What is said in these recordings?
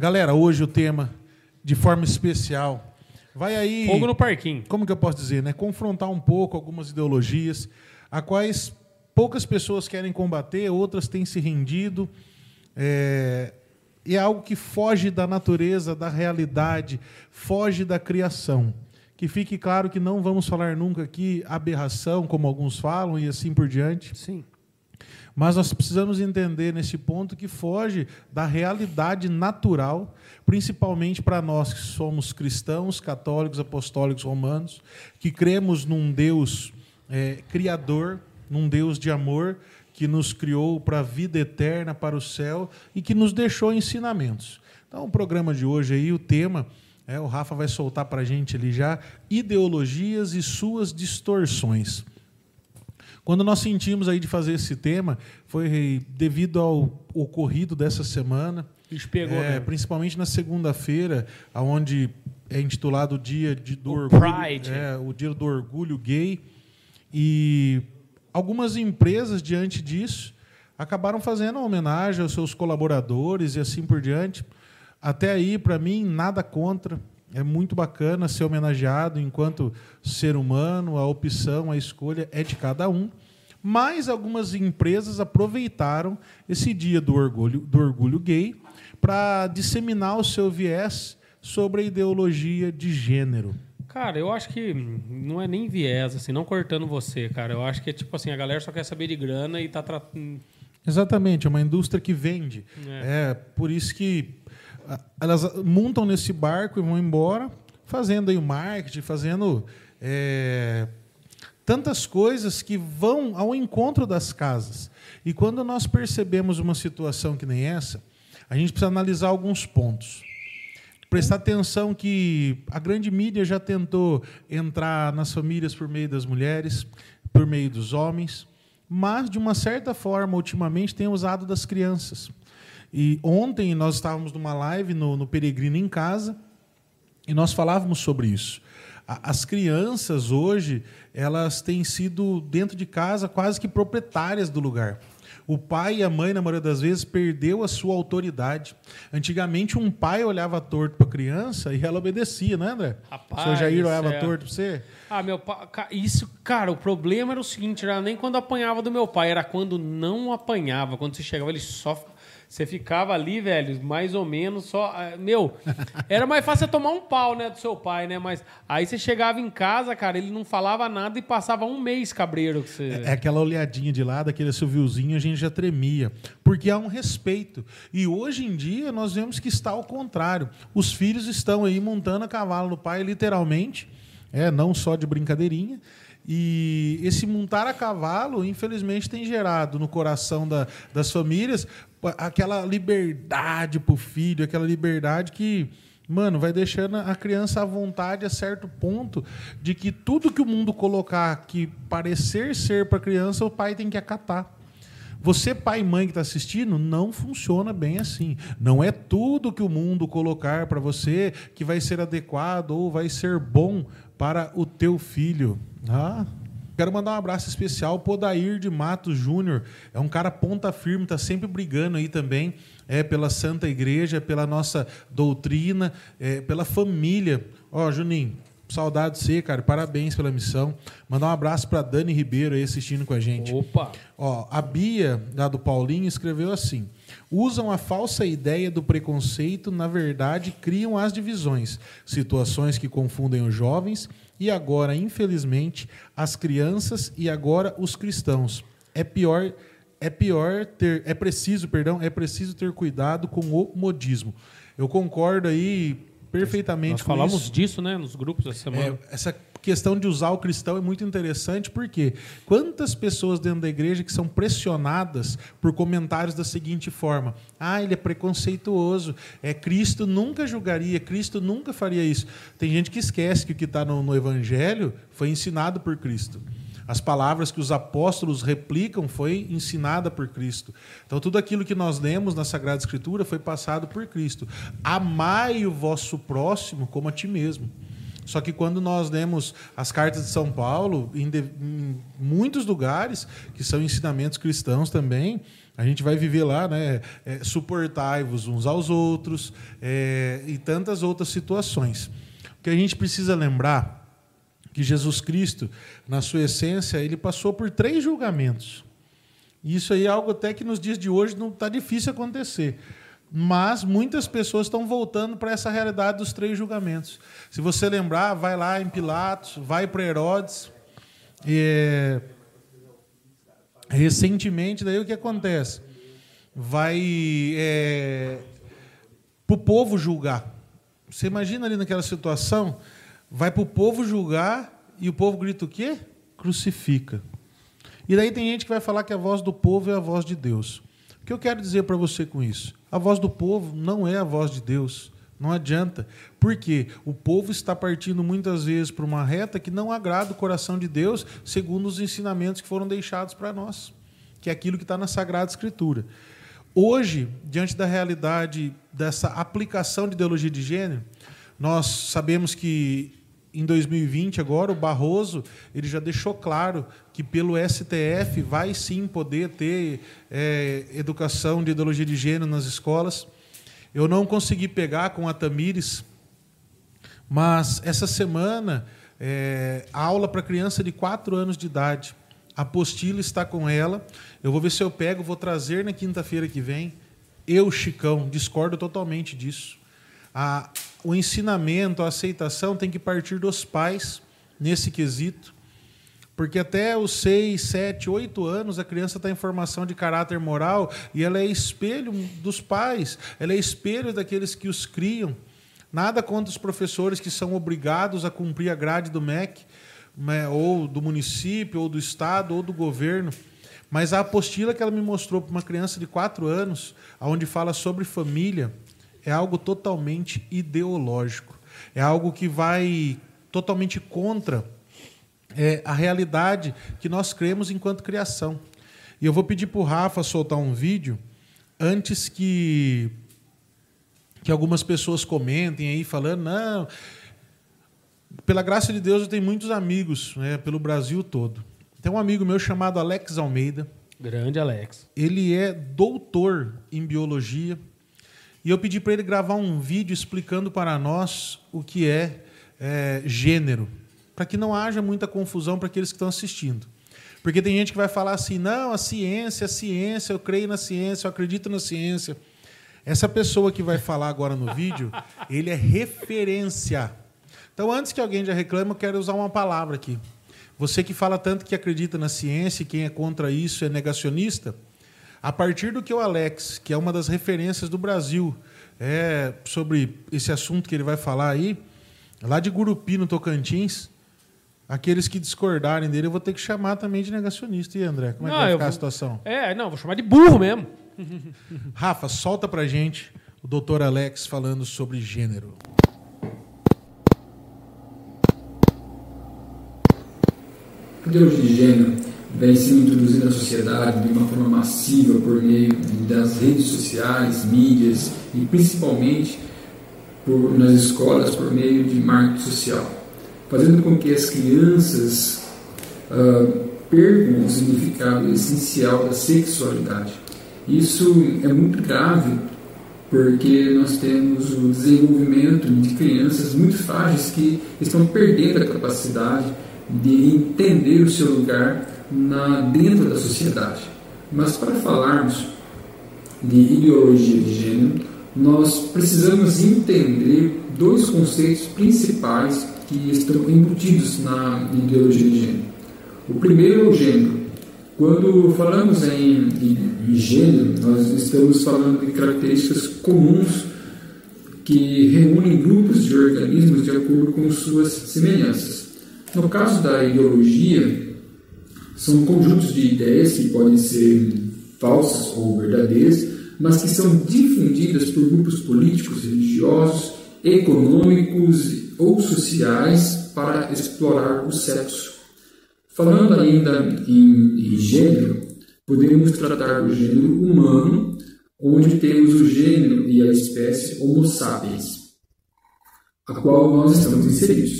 Galera, hoje o tema, de forma especial, vai aí. Fogo no parquinho. Como que eu posso dizer, né? Confrontar um pouco algumas ideologias, a quais poucas pessoas querem combater, outras têm se rendido. É, e é algo que foge da natureza, da realidade, foge da criação. Que fique claro que não vamos falar nunca aqui aberração, como alguns falam, e assim por diante. Sim. Mas nós precisamos entender nesse ponto que foge da realidade natural, principalmente para nós que somos cristãos, católicos, apostólicos, romanos, que cremos num Deus é, criador, num Deus de amor, que nos criou para a vida eterna, para o céu e que nos deixou ensinamentos. Então, o programa de hoje aí, o tema é, o Rafa vai soltar para a gente ali já ideologias e suas distorções. Quando nós sentimos aí de fazer esse tema, foi devido ao ocorrido dessa semana. Isso pegou, é, principalmente na segunda-feira, onde é intitulado o Dia de, do o Orgulho, Pride. É, o Dia do Orgulho Gay. E algumas empresas, diante disso, acabaram fazendo homenagem aos seus colaboradores e assim por diante. Até aí, para mim, nada contra. É muito bacana ser homenageado enquanto ser humano, a opção, a escolha é de cada um. Mas algumas empresas aproveitaram esse dia do orgulho, do orgulho gay para disseminar o seu viés sobre a ideologia de gênero. Cara, eu acho que não é nem viés, assim, não cortando você, cara. Eu acho que é tipo assim, a galera só quer saber de grana e tá tratando. Exatamente, é uma indústria que vende. É. É, por isso que elas montam nesse barco e vão embora, fazendo aí o marketing, fazendo é, tantas coisas que vão ao encontro das casas. E quando nós percebemos uma situação que nem essa, a gente precisa analisar alguns pontos. Prestar atenção que a grande mídia já tentou entrar nas famílias por meio das mulheres, por meio dos homens, mas, de uma certa forma, ultimamente tem usado das crianças. E ontem nós estávamos numa live no, no Peregrino em Casa e nós falávamos sobre isso. As crianças hoje, elas têm sido dentro de casa quase que proprietárias do lugar. O pai e a mãe, na maioria das vezes, perdeu a sua autoridade. Antigamente, um pai olhava torto para a criança e ela obedecia, né, André? Rapaz o seu Jair olhava céu. torto para você? Ah, meu pai. Isso, cara, o problema era o seguinte: era nem quando apanhava do meu pai, era quando não apanhava. Quando você chegava, ele só. Você ficava ali, velho, mais ou menos só. ah, Meu, era mais fácil tomar um pau, né, do seu pai, né? Mas aí você chegava em casa, cara, ele não falava nada e passava um mês cabreiro que você. É aquela olhadinha de lado, aquele assoviozinho, a gente já tremia. Porque há um respeito. E hoje em dia nós vemos que está ao contrário. Os filhos estão aí montando a cavalo do pai, literalmente, é, não só de brincadeirinha. E esse montar a cavalo, infelizmente, tem gerado no coração da- das famílias aquela liberdade para o filho, aquela liberdade que Mano, vai deixando a criança à vontade a certo ponto de que tudo que o mundo colocar que parecer ser para a criança, o pai tem que acatar. Você, pai e mãe que está assistindo, não funciona bem assim. Não é tudo que o mundo colocar para você que vai ser adequado ou vai ser bom para o teu filho. Ah, Quero mandar um abraço especial pro Odair de Matos Júnior. É um cara ponta firme, está sempre brigando aí também é, pela Santa Igreja, pela nossa doutrina, é, pela família. Ó, Juninho, saudade de você, cara. Parabéns pela missão. Mandar um abraço para Dani Ribeiro aí assistindo com a gente. Opa! Ó, a Bia, lá do Paulinho, escreveu assim: usam a falsa ideia do preconceito, na verdade, criam as divisões, situações que confundem os jovens e agora, infelizmente, as crianças e agora os cristãos. É pior, é pior ter, é preciso, perdão, é preciso ter cuidado com o modismo. Eu concordo aí perfeitamente Nós falamos isso. disso, né, nos grupos essa semana. É, essa questão de usar o cristão é muito interessante porque quantas pessoas dentro da igreja que são pressionadas por comentários da seguinte forma: ah, ele é preconceituoso, é Cristo nunca julgaria, Cristo nunca faria isso. Tem gente que esquece que o que está no, no Evangelho foi ensinado por Cristo. As palavras que os apóstolos replicam foi ensinada por Cristo. Então, tudo aquilo que nós lemos na Sagrada Escritura foi passado por Cristo. Amai o vosso próximo como a ti mesmo. Só que quando nós lemos as cartas de São Paulo, em, de, em muitos lugares, que são ensinamentos cristãos também, a gente vai viver lá, né? É, Suportai-vos uns aos outros é, e tantas outras situações. O que a gente precisa lembrar que Jesus Cristo, na sua essência, ele passou por três julgamentos. Isso aí é algo até que nos dias de hoje não está difícil acontecer. Mas muitas pessoas estão voltando para essa realidade dos três julgamentos. Se você lembrar, vai lá em Pilatos, vai para Herodes. E, recentemente, daí o que acontece? Vai é, para o povo julgar. Você imagina ali naquela situação, vai para o povo julgar e o povo grita o quê? Crucifica. E daí tem gente que vai falar que a voz do povo é a voz de Deus. O que eu quero dizer para você com isso? A voz do povo não é a voz de Deus. Não adianta. Porque o povo está partindo muitas vezes para uma reta que não agrada o coração de Deus, segundo os ensinamentos que foram deixados para nós, que é aquilo que está na Sagrada Escritura. Hoje, diante da realidade dessa aplicação de ideologia de gênero, nós sabemos que em 2020 agora o Barroso ele já deixou claro que pelo STF vai sim poder ter é, educação de ideologia de gênero nas escolas. Eu não consegui pegar com a Tamires, mas essa semana é, aula para criança de 4 anos de idade. A apostila está com ela. Eu vou ver se eu pego, vou trazer na quinta-feira que vem. Eu, Chicão, discordo totalmente disso. A, o ensinamento, a aceitação tem que partir dos pais nesse quesito. Porque até os 6, 7, 8 anos a criança está em formação de caráter moral e ela é espelho dos pais, ela é espelho daqueles que os criam. Nada contra os professores que são obrigados a cumprir a grade do MEC, né, ou do município, ou do estado, ou do governo. Mas a apostila que ela me mostrou para uma criança de 4 anos, onde fala sobre família, é algo totalmente ideológico. É algo que vai totalmente contra é, a realidade que nós cremos enquanto criação. E eu vou pedir para o Rafa soltar um vídeo antes que, que algumas pessoas comentem aí falando, não. Pela graça de Deus, eu tenho muitos amigos né, pelo Brasil todo. Tem um amigo meu chamado Alex Almeida. Grande Alex. Ele é doutor em biologia e eu pedi para ele gravar um vídeo explicando para nós o que é, é gênero, para que não haja muita confusão para aqueles que estão assistindo. Porque tem gente que vai falar assim: não, a ciência, a ciência, eu creio na ciência, eu acredito na ciência. Essa pessoa que vai falar agora no vídeo, ele é referência. Então, antes que alguém já reclame, eu quero usar uma palavra aqui. Você que fala tanto que acredita na ciência e quem é contra isso é negacionista, a partir do que o Alex, que é uma das referências do Brasil, é sobre esse assunto que ele vai falar aí, lá de Gurupi, no Tocantins, aqueles que discordarem dele, eu vou ter que chamar também de negacionista. E André, como é que vai ficar vou... a situação? É, não, vou chamar de burro mesmo. Rafa, solta pra gente o doutor Alex falando sobre gênero. Ideologia de gênero vem sendo introduzida na sociedade de uma forma massiva por meio das redes sociais, mídias e principalmente por, nas escolas por meio de marketing social, fazendo com que as crianças uh, percam o significado essencial da sexualidade. Isso é muito grave porque nós temos o desenvolvimento de crianças muito frágeis que estão perdendo a capacidade de entender o seu lugar na, dentro da sociedade. Mas para falarmos de ideologia de gênero, nós precisamos entender dois conceitos principais que estão embutidos na ideologia de gênero. O primeiro é o gênero. Quando falamos em, em, em gênero, nós estamos falando de características comuns que reúnem grupos de organismos de acordo com suas semelhanças. No caso da ideologia, são conjuntos de ideias que podem ser falsas ou verdadeiras, mas que são difundidas por grupos políticos, religiosos, econômicos ou sociais para explorar o sexo. Falando ainda em, em gênero, podemos tratar do gênero humano, onde temos o gênero e a espécie Homo sapiens, a qual nós estamos inseridos.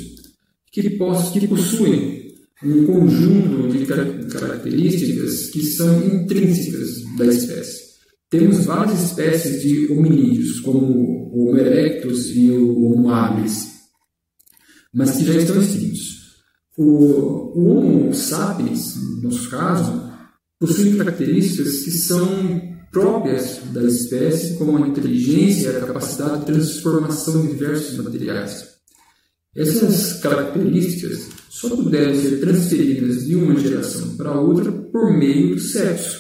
que, que possuem um conjunto de características que são intrínsecas da espécie. Temos várias espécies de hominídeos, como o Homo erectus e o Homo habilis, mas que já estão extintos. O, o Homo sapiens, no nosso caso, possui características que são próprias da espécie, como a inteligência e a capacidade de transformação de diversos materiais. Essas características só puderam ser transferidas de uma geração para outra por meio do sexo.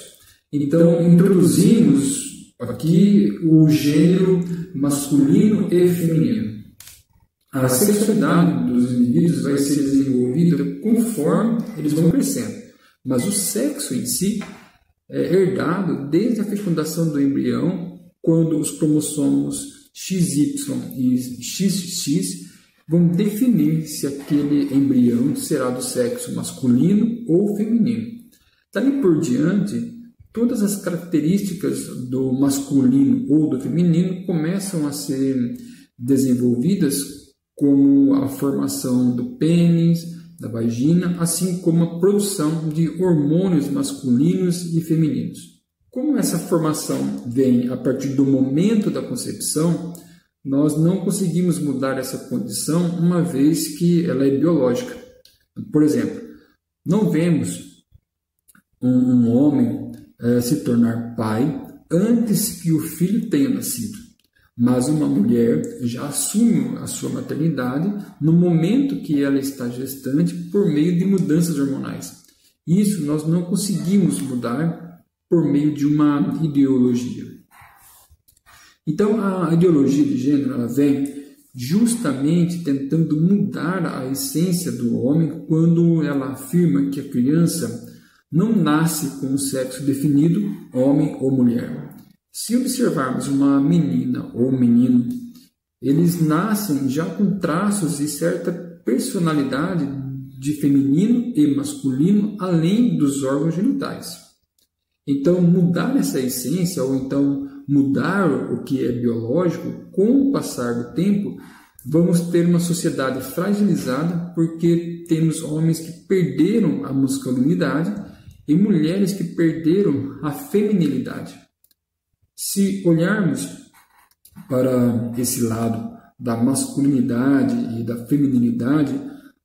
Então, introduzimos aqui o gênero masculino e feminino. A sexualidade dos indivíduos vai ser desenvolvida conforme eles vão crescendo, mas o sexo em si é herdado desde a fecundação do embrião, quando os cromossomos XY e XX vão definir se aquele embrião será do sexo masculino ou feminino. Daí por diante, todas as características do masculino ou do feminino começam a ser desenvolvidas, como a formação do pênis, da vagina, assim como a produção de hormônios masculinos e femininos. Como essa formação vem a partir do momento da concepção, nós não conseguimos mudar essa condição uma vez que ela é biológica. Por exemplo, não vemos um, um homem é, se tornar pai antes que o filho tenha nascido. Mas uma mulher já assume a sua maternidade no momento que ela está gestante por meio de mudanças hormonais. Isso nós não conseguimos mudar por meio de uma ideologia. Então a ideologia de gênero ela vem justamente tentando mudar a essência do homem quando ela afirma que a criança não nasce com o sexo definido, homem ou mulher. Se observarmos uma menina ou menino, eles nascem já com traços e certa personalidade de feminino e masculino, além dos órgãos genitais. Então, mudar essa essência, ou então mudar o que é biológico, com o passar do tempo, vamos ter uma sociedade fragilizada, porque temos homens que perderam a masculinidade e mulheres que perderam a feminilidade. Se olharmos para esse lado da masculinidade e da feminilidade,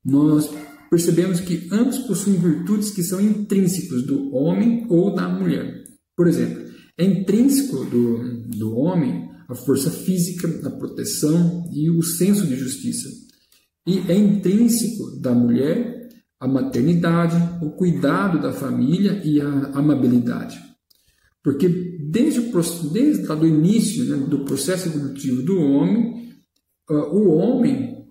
nós percebemos que ambos possuem virtudes que são intrínsecas do homem ou da mulher. Por exemplo, é intrínseco do, do homem a força física, a proteção e o senso de justiça. E é intrínseco da mulher a maternidade, o cuidado da família e a amabilidade. Porque desde o, desde o início né, do processo evolutivo do homem, uh, o homem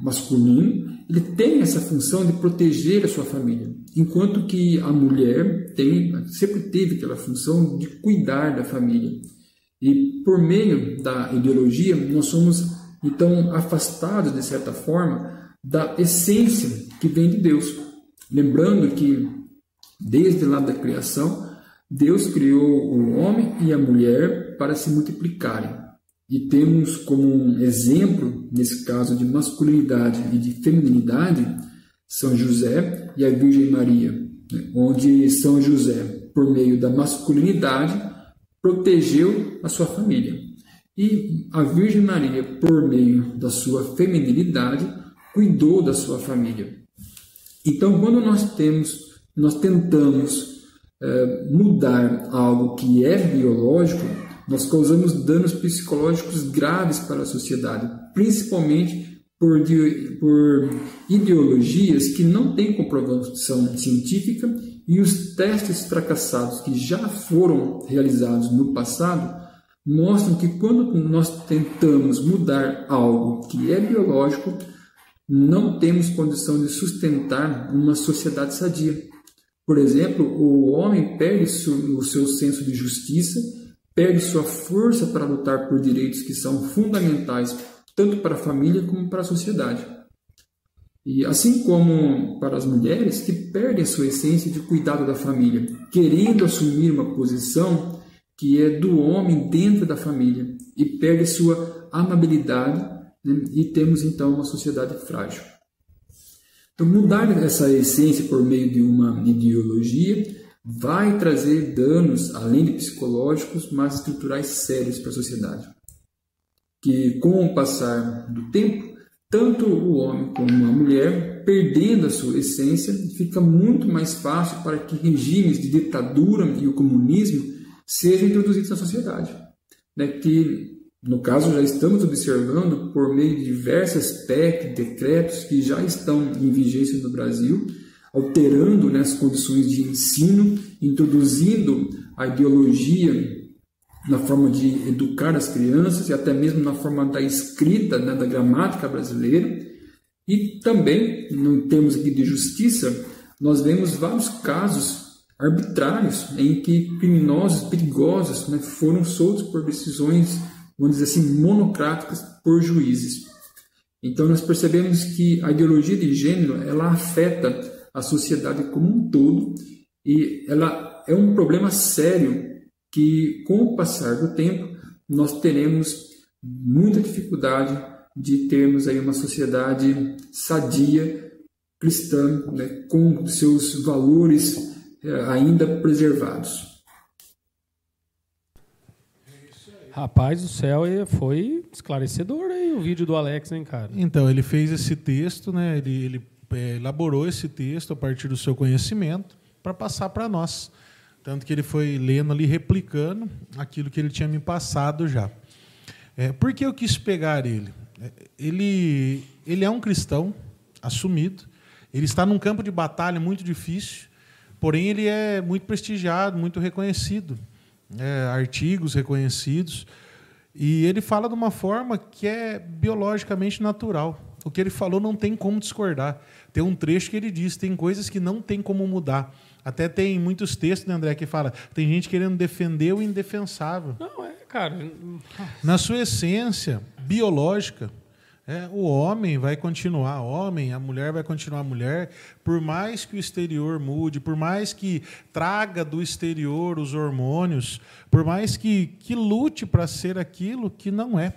masculino ele tem essa função de proteger a sua família, enquanto que a mulher tem sempre teve aquela função de cuidar da família. E por meio da ideologia nós somos então afastados de certa forma da essência que vem de Deus, lembrando que desde lá da criação Deus criou o homem e a mulher para se multiplicarem. E temos como um exemplo, nesse caso de masculinidade e de feminilidade, São José e a Virgem Maria, né? onde São José, por meio da masculinidade, protegeu a sua família. E a Virgem Maria, por meio da sua feminilidade, cuidou da sua família. Então, quando nós temos, nós tentamos é, mudar algo que é biológico, nós causamos danos psicológicos graves para a sociedade, principalmente por, por ideologias que não têm comprovação científica e os testes fracassados que já foram realizados no passado mostram que quando nós tentamos mudar algo que é biológico, não temos condição de sustentar uma sociedade sadia. Por exemplo, o homem perde o seu senso de justiça, perde sua força para lutar por direitos que são fundamentais tanto para a família como para a sociedade. E assim como para as mulheres que perdem a sua essência de cuidado da família, querendo assumir uma posição que é do homem dentro da família e perde sua amabilidade, né? e temos então uma sociedade frágil. Então, mudar essa essência por meio de uma ideologia vai trazer danos, além de psicológicos, mas estruturais sérios para a sociedade. Que, com o passar do tempo, tanto o homem como a mulher, perdendo a sua essência, fica muito mais fácil para que regimes de ditadura e o comunismo sejam introduzidos na sociedade. Né? Que, no caso, já estamos observando por meio de diversas PEC, decretos que já estão em vigência no Brasil, alterando né, as condições de ensino, introduzindo a ideologia na forma de educar as crianças e até mesmo na forma da escrita, né, da gramática brasileira. E também, em termos aqui de justiça, nós vemos vários casos arbitrários em que criminosos perigosos né, foram soltos por decisões, vamos dizer assim, monocráticas por juízes. Então nós percebemos que a ideologia de gênero ela afeta a sociedade como um todo e ela é um problema sério que, com o passar do tempo, nós teremos muita dificuldade de termos aí uma sociedade sadia, cristã, né, com seus valores é, ainda preservados. Rapaz do céu, foi esclarecedor aí o vídeo do Alex, hein, cara? Então, ele fez esse texto, né? Ele, ele é, elaborou esse texto a partir do seu conhecimento para passar para nós. Tanto que ele foi lendo ali, replicando aquilo que ele tinha me passado já. É, por que eu quis pegar ele? É, ele, ele é um cristão assumido, ele está num campo de batalha muito difícil, porém ele é muito prestigiado, muito reconhecido. É, artigos reconhecidos. E ele fala de uma forma que é biologicamente natural. O que ele falou não tem como discordar. Tem um trecho que ele diz: tem coisas que não tem como mudar. Até tem muitos textos, né, André, que fala: tem gente querendo defender o indefensável. Não, é, cara. Na sua essência biológica, é, o homem vai continuar homem, a mulher vai continuar mulher, por mais que o exterior mude, por mais que traga do exterior os hormônios, por mais que, que lute para ser aquilo que não é.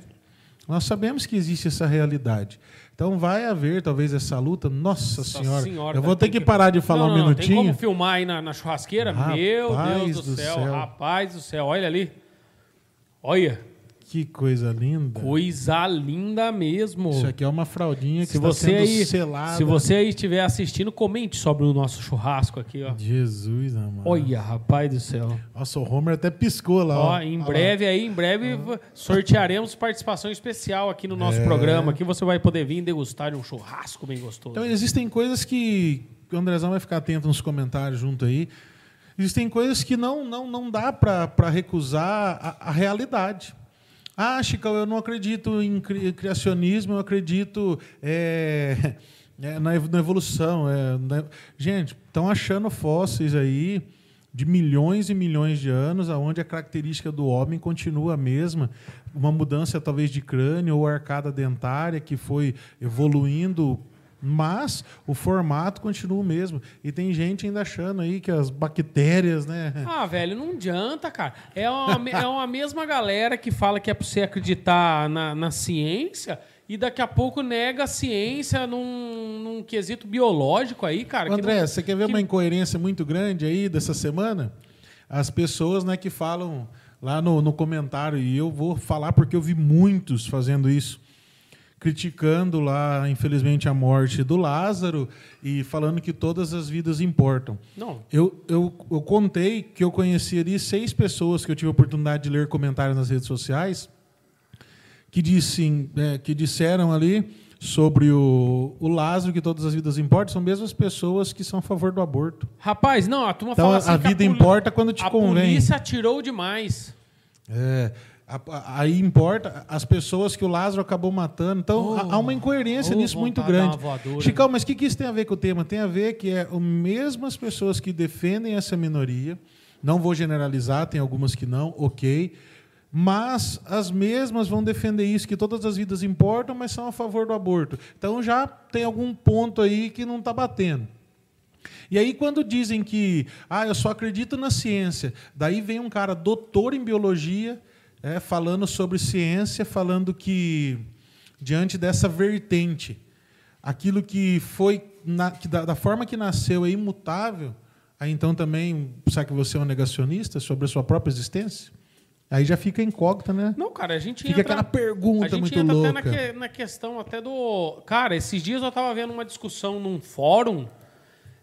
Nós sabemos que existe essa realidade. Então vai haver talvez essa luta. Nossa, Nossa senhora, senhora, eu vou ter que parar de falar não, não, um minutinho. Tem como filmar aí na, na churrasqueira? Rapaz Meu Deus do, do céu, céu, rapaz do céu, olha ali. Olha. Que coisa linda. Coisa linda mesmo. Isso aqui é uma fraldinha que se está você sendo aí, selada. Se você aí estiver assistindo, comente sobre o nosso churrasco aqui, ó. Jesus, amado. Olha, rapaz do céu. Nossa, o Homer até piscou lá, ó. ó em breve aí, em breve sortearemos participação especial aqui no nosso é. programa. Aqui você vai poder vir degustar de um churrasco bem gostoso. Então existem coisas que o Andrezão vai ficar atento nos comentários junto aí. Existem coisas que não não, não dá para recusar a, a realidade. Ah, Chico, eu não acredito em criacionismo, eu acredito é, é, na evolução. É, na... Gente, estão achando fósseis aí de milhões e milhões de anos, aonde a característica do homem continua a mesma, uma mudança talvez de crânio ou arcada dentária que foi evoluindo mas o formato continua o mesmo. E tem gente ainda achando aí que as bactérias, né? Ah, velho, não adianta, cara. É uma, é uma mesma galera que fala que é para você acreditar na, na ciência e daqui a pouco nega a ciência num, num quesito biológico aí, cara. André, não, você quer ver que... uma incoerência muito grande aí dessa semana? As pessoas né, que falam lá no, no comentário, e eu vou falar porque eu vi muitos fazendo isso criticando lá, infelizmente, a morte do Lázaro e falando que todas as vidas importam. Não. Eu, eu, eu contei que eu conheci ali seis pessoas que eu tive a oportunidade de ler comentários nas redes sociais que, dissem, é, que disseram ali sobre o, o Lázaro, que todas as vidas importam, são mesmo as pessoas que são a favor do aborto. Rapaz, não, a turma então, fala assim a vida a importa quando te a convém. A polícia atirou demais. É, Aí importa as pessoas que o Lázaro acabou matando. Então oh, há uma incoerência oh, nisso muito grande. Chicão, mas o que, que isso tem a ver com o tema? Tem a ver que é mesmo as pessoas que defendem essa minoria. Não vou generalizar, tem algumas que não, ok. Mas as mesmas vão defender isso, que todas as vidas importam, mas são a favor do aborto. Então já tem algum ponto aí que não está batendo. E aí, quando dizem que ah, eu só acredito na ciência, daí vem um cara doutor em biologia é, falando sobre ciência, falando que, diante dessa vertente, aquilo que foi na, que da, da forma que nasceu é imutável, aí então também, sabe que você é um negacionista sobre a sua própria existência? Aí já fica incógnita, né? Não, cara, a gente Fica entra... aquela pergunta a gente muito entra louca. até na, na questão até do... Cara, esses dias eu tava vendo uma discussão num fórum...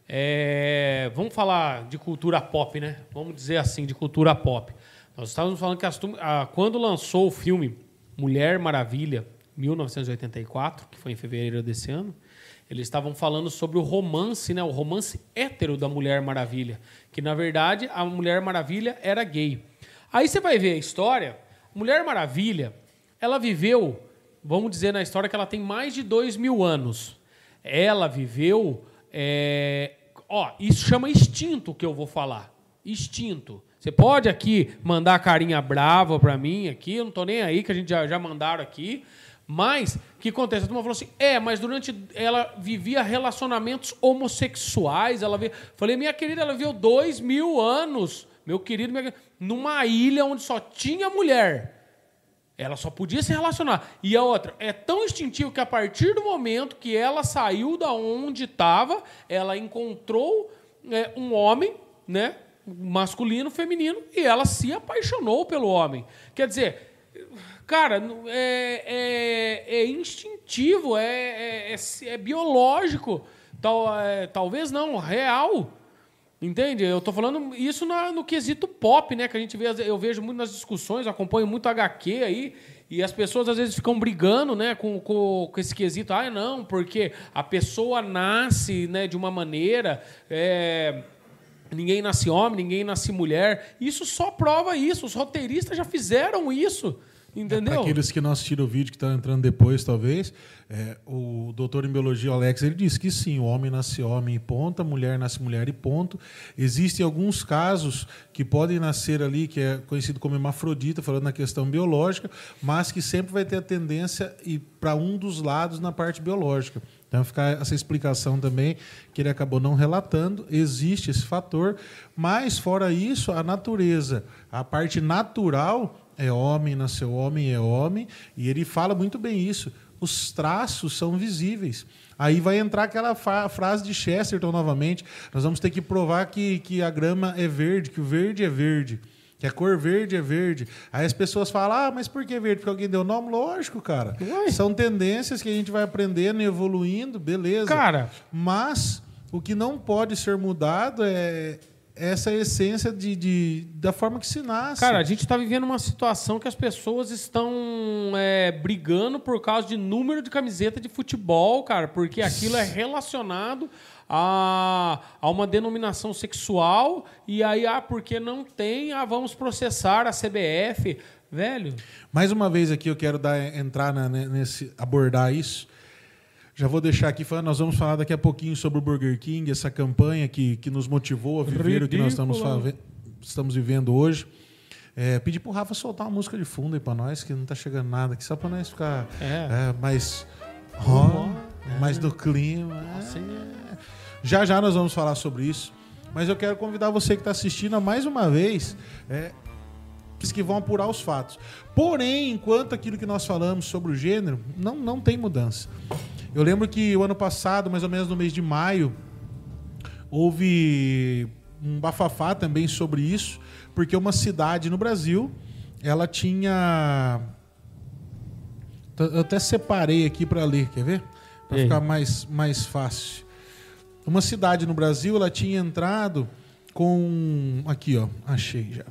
é, Vamos falar de cultura pop, né? Vamos dizer assim, de cultura pop. Nós estávamos falando que as ah, quando lançou o filme Mulher Maravilha, 1984, que foi em fevereiro desse ano, eles estavam falando sobre o romance, né? O romance hétero da Mulher Maravilha. Que, na verdade, a Mulher Maravilha era gay. Aí você vai ver a história. Mulher Maravilha, ela viveu, vamos dizer na história que ela tem mais de dois mil anos. Ela viveu. é, Ó, isso chama instinto que eu vou falar. Instinto. Você pode aqui mandar carinha brava pra mim aqui, eu não tô nem aí, que a gente já, já mandaram aqui. Mas, o que acontece? A turma falou assim: é, mas durante. Ela vivia relacionamentos homossexuais. Ela vivia, falei, minha querida, ela viveu dois mil anos, meu querido, minha, numa ilha onde só tinha mulher. Ela só podia se relacionar. E a outra, é tão instintivo que a partir do momento que ela saiu da onde estava, ela encontrou é, um homem, né? Masculino, feminino, e ela se apaixonou pelo homem. Quer dizer, cara, é, é- é instintivo, é, é- é- é biológico. Tal, é, talvez não, real. Entende? Eu tô falando isso na- no quesito pop, né? Que a gente vê, eu vejo muito nas discussões, acompanho muito HQ aí, e as pessoas às vezes ficam brigando, né, com, com, com esse quesito. Ah, não, porque a pessoa nasce né, de uma maneira. é, ninguém nasce homem, ninguém nasce mulher. Isso só prova isso. Os roteiristas já fizeram isso. Entendeu? Para aqueles que não assistiram o vídeo, que estão entrando depois, talvez, é, o doutor em biologia, Alex, ele disse que sim, o homem nasce homem e ponto, a mulher nasce mulher e ponto. Existem alguns casos que podem nascer ali, que é conhecido como hermafrodita, falando na questão biológica, mas que sempre vai ter a tendência para um dos lados na parte biológica. Então, ficar essa explicação também, que ele acabou não relatando, existe esse fator, mas, fora isso, a natureza, a parte natural é homem, nasceu homem, é homem, e ele fala muito bem isso. Os traços são visíveis. Aí vai entrar aquela frase de Chesterton novamente. Nós vamos ter que provar que, que a grama é verde, que o verde é verde, que a cor verde é verde. Aí as pessoas falam, ah, mas por que verde? Porque alguém deu nome? Lógico, cara. Ué. São tendências que a gente vai aprendendo e evoluindo, beleza. Cara, Mas o que não pode ser mudado é essa essência de, de- da forma que se nasce. Cara, a gente está vivendo uma situação que as pessoas estão é, brigando por causa de número de camiseta de futebol, cara, porque aquilo é relacionado a, a uma denominação sexual e aí, ah, porque não tem, ah, vamos processar a CBF. Velho, Mais uma vez aqui eu quero dar, entrar na- ne- nesse abordar isso. Já vou deixar aqui falando, nós vamos falar daqui a pouquinho sobre o Burger King, essa campanha que, que nos motivou a viver o que nós estamos, Ridícula. estamos vivendo hoje. É, pedir pro Rafa soltar uma música de fundo aí pra nós, que não tá chegando nada aqui, só pra nós ficar É. é, mais, ó, mais do clima. é. Já já nós vamos falar sobre isso. Mas eu quero convidar você que está assistindo a mais uma vez. É, que vão apurar os fatos. Porém, enquanto aquilo que nós falamos sobre o gênero, não, não tem mudança. Eu lembro que o ano passado, mais ou menos no mês de maio, houve um bafafá também sobre isso, porque uma cidade no Brasil, ela tinha eu até separei aqui para ler, quer ver? Para ficar mais, mais fácil. Uma cidade no Brasil, ela tinha entrado com. Aqui, ó. Achei já.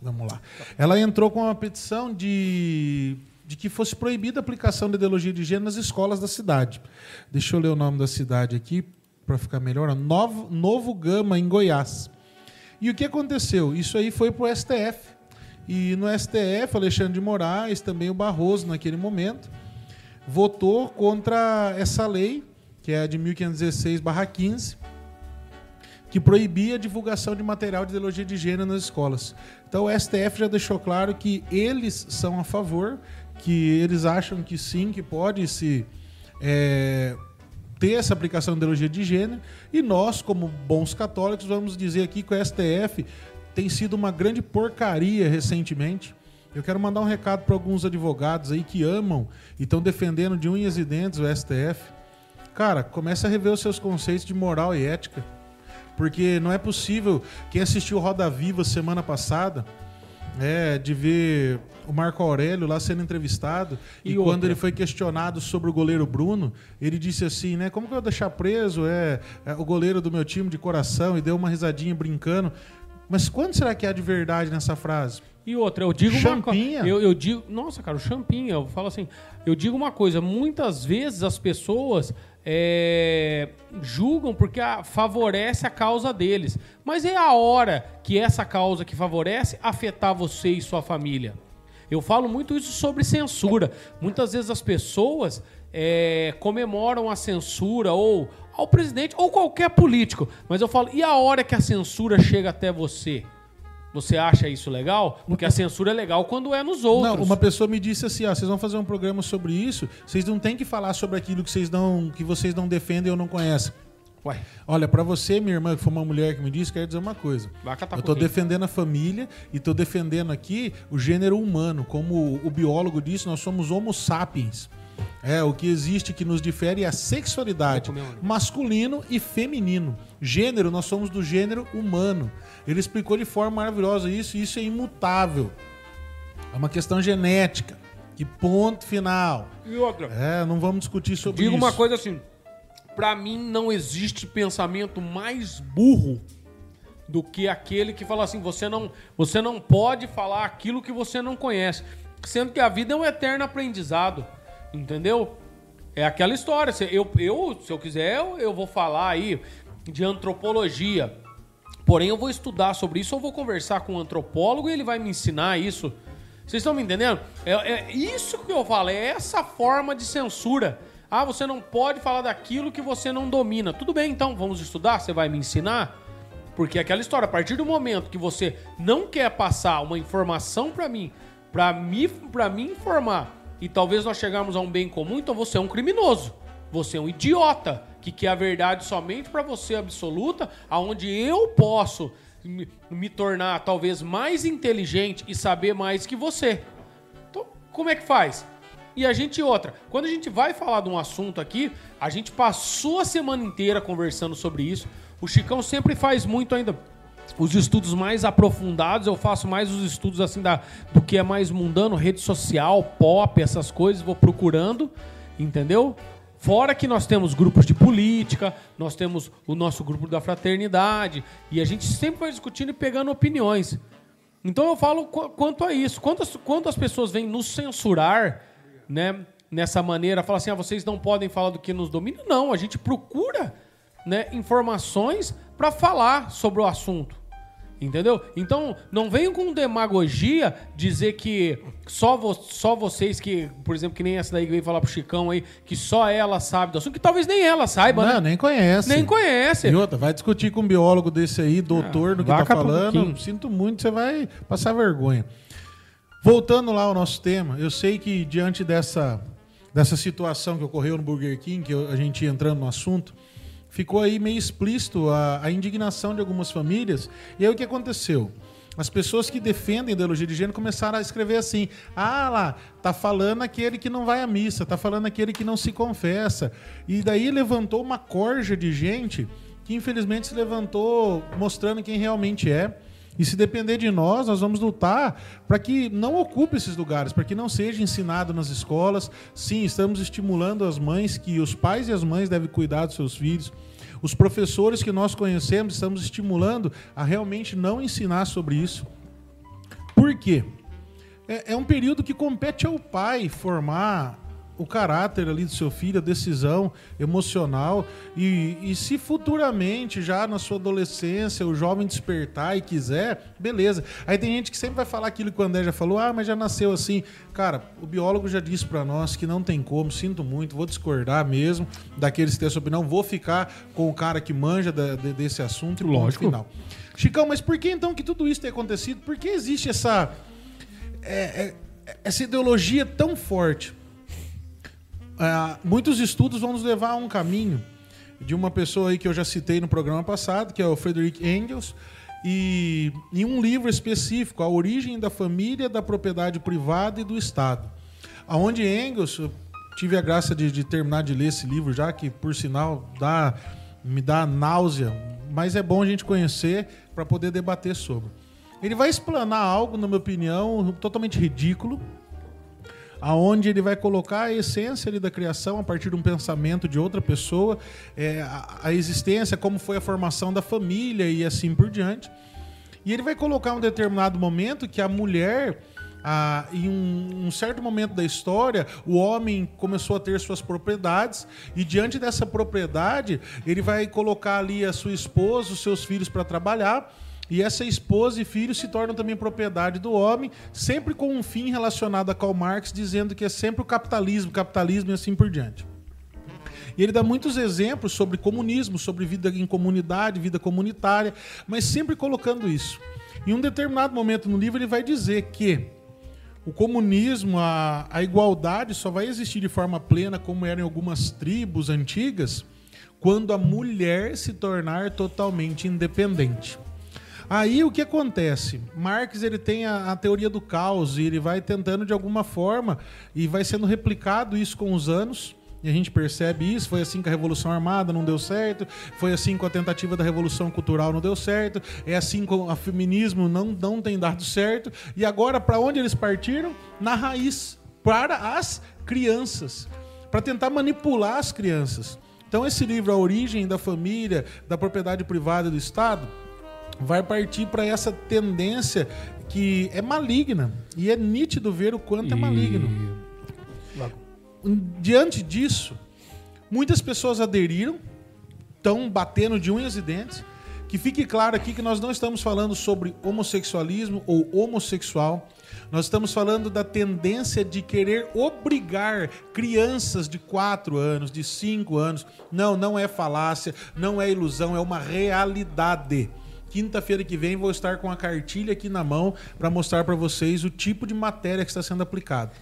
Vamos lá. Ela entrou com uma petição de, de que fosse proibida a aplicação da ideologia de gênero nas escolas da cidade. Deixa eu ler o nome da cidade aqui para ficar melhor. Novo, Novo Gama, em Goiás. E o que aconteceu? Isso aí foi para o STF. E no STF, Alexandre de Moraes, também o Barroso, naquele momento, votou contra essa lei, que é a de 1516-15, que proibia a divulgação de material de ideologia de gênero nas escolas. Então o STF já deixou claro que eles são a favor, que eles acham que sim, que pode se é, ter essa aplicação de ideologia de gênero, e nós, como bons católicos, vamos dizer aqui que o STF tem sido uma grande porcaria recentemente. Eu quero mandar um recado para alguns advogados aí que amam e estão defendendo de unhas e dentes o STF. Cara, comece a rever os seus conceitos de moral e ética. Porque não é possível. Quem assistiu Roda Viva semana passada, é, de ver o Marco Aurélio lá sendo entrevistado e, e quando ele foi questionado sobre o goleiro Bruno, ele disse assim, né? Como que eu vou deixar preso é, é, o goleiro do meu time de coração e deu uma risadinha brincando. Mas quando será que há de verdade nessa frase? E outra, eu digo Champinha. uma eu, eu digo, nossa, cara, o champinha, eu falo assim, eu digo uma coisa, muitas vezes as pessoas é, julgam porque a, favorece a causa deles. Mas é a hora que essa causa que favorece afetar você e sua família. Eu falo muito isso sobre censura. Muitas vezes as pessoas é, comemoram a censura ou ao presidente ou qualquer político. Mas eu falo, e a hora que a censura chega até você? Você acha isso legal? Porque a censura é legal quando é nos outros. Não, uma pessoa me disse assim: ó, vocês vão fazer um programa sobre isso, vocês não têm que falar sobre aquilo que vocês não, que vocês não defendem ou não conhecem. Ué. Olha, para você, minha irmã, que foi uma mulher que me disse, quero dizer uma coisa. Eu tô defendendo a família e tô defendendo aqui o gênero humano. Como o biólogo disse, nós somos homo sapiens. É, o que existe que nos difere é a sexualidade, masculino e feminino. Gênero, nós somos do gênero humano. Ele explicou de forma maravilhosa isso, e isso é imutável. É uma questão genética. E ponto final. E outra? É, não vamos discutir sobre Digo isso. Digo uma coisa assim, para mim não existe pensamento mais burro do que aquele que fala assim, você não, você não pode falar aquilo que você não conhece, sendo que a vida é um eterno aprendizado. Entendeu? É aquela história. Eu, eu se eu quiser, eu, eu vou falar aí de antropologia. Porém, eu vou estudar sobre isso, eu vou conversar com um antropólogo e ele vai me ensinar isso. Vocês estão me entendendo? É, é, isso que eu falo, é essa forma de censura. Ah, você não pode falar daquilo que você não domina. Tudo bem, então, vamos estudar? Você vai me ensinar? Porque é aquela história, a partir do momento que você não quer passar uma informação para mim, para me, pra me informar e talvez nós chegarmos a um bem comum, então você é um criminoso. Você é um idiota que quer a verdade somente para você absoluta, aonde eu posso me, me, tornar talvez mais inteligente e saber mais que você. Então, como é que faz? E a gente outra, quando a gente vai falar de um assunto aqui, a gente passou a semana inteira conversando sobre isso. O Chicão sempre faz muito ainda os estudos mais aprofundados, eu faço mais os estudos assim da, do que é mais mundano, rede social, pop, essas coisas, vou procurando, entendeu? Fora que nós temos grupos de política, nós temos o nosso grupo da fraternidade, e a gente sempre vai discutindo e pegando opiniões. Então eu falo quanto a isso. Quantas, quantas pessoas vêm nos censurar, né? Nessa maneira, falar assim, ah, vocês não podem falar do que nos domina. Não, a gente procura né, informações para falar sobre o assunto. Entendeu? Então, não venham com demagogia dizer que só, vo só vocês que, por exemplo, que nem essa daí que veio falar pro Chicão aí, que só ela sabe do assunto, que talvez nem ela saiba, não, né? nem conhece. Nem conhece. E outra, vai discutir com um biólogo desse aí, doutor, ah, no que tá falando. Sinto muito, você vai passar vergonha. Voltando lá ao nosso tema, eu sei que diante dessa, dessa situação que ocorreu no Burger King, que a gente ia entrando no assunto, ficou aí meio explícito a, a indignação de algumas famílias. E aí o que aconteceu? As pessoas que defendem a ideologia de gênero começaram a escrever assim: ah lá, tá falando aquele que não vai à missa, tá falando aquele que não se confessa. E daí levantou uma corja de gente que infelizmente se levantou mostrando quem realmente é. E se depender de nós, nós vamos lutar para que não ocupe esses lugares, para que não seja ensinado nas escolas. Sim, estamos estimulando as mães que os pais e as mães devem cuidar dos seus filhos. Os professores que nós conhecemos, estamos estimulando a realmente não ensinar sobre isso. Por quê? É, é um período que compete ao pai formar o caráter ali do seu filho, a decisão emocional. E, e se futuramente, já na sua adolescência, o jovem despertar e quiser, beleza. Aí tem gente que sempre vai falar aquilo que o André já falou, ah, mas já nasceu assim. Cara, o biólogo já disse para nós que não tem como, sinto muito, vou discordar mesmo daqueles que têm essa opinião, vou ficar com o cara que manja da, de, desse assunto e Lógico. final. Chicão, mas por que então que tudo isso tem acontecido? Por que existe essa, é, é, essa ideologia tão forte? Uh, muitos estudos vão nos levar a um caminho de uma pessoa aí que eu já citei no programa passado, que é o Frederick Engels, e em um livro específico, A Origem da Família, da Propriedade Privada e do Estado, aonde Engels tive a graça de, de terminar de ler esse livro já, que por sinal dá, me dá náusea, mas é bom a gente conhecer para poder debater sobre. Ele vai explanar algo, na minha opinião, totalmente ridículo, aonde ele vai colocar a essência ali da criação a partir de um pensamento de outra pessoa, é, a, a, existência, como foi a formação da família e assim por diante. E ele vai colocar um determinado momento que a mulher, ah, em um, um, certo momento da história, o homem começou a ter suas propriedades e diante dessa propriedade ele vai colocar ali a sua esposa, os seus filhos para trabalhar e essa esposa e filhos se tornam também propriedade do homem, sempre com um fim relacionado a Karl Marx, dizendo que é sempre o capitalismo, capitalismo e assim por diante. E ele dá muitos exemplos sobre comunismo, sobre vida em comunidade, vida comunitária, mas sempre colocando isso. Em um determinado momento no livro, ele vai dizer que o comunismo, a, a igualdade só vai existir de forma plena, como era em algumas tribos antigas, quando a mulher se tornar totalmente independente. Aí o que acontece? Marx ele tem a, a, teoria do caos e ele vai tentando de alguma forma e vai sendo replicado isso com os anos. E a gente percebe isso. Foi assim com a Revolução Armada, não deu certo. Foi assim com a tentativa da Revolução Cultural, não deu certo. É assim com o feminismo, não, não tem dado certo. E agora, para onde eles partiram? Na raiz, para as crianças. Para tentar manipular as crianças. Então, esse livro, A Origem da Família, da Propriedade Privada do Estado, vai partir para essa tendência que é maligna. E é nítido ver o quanto é e... é maligno. Diante disso, muitas pessoas aderiram, estão batendo de unhas e dentes. Que fique claro aqui que nós não estamos falando sobre homossexualismo ou homossexual. Nós estamos falando da tendência de querer obrigar crianças de 4 anos, de 5 anos. Não, não é falácia, não é ilusão, é uma realidade. Quinta-feira que vem vou estar com a cartilha aqui na mão para mostrar para vocês o tipo de matéria que está sendo aplicado.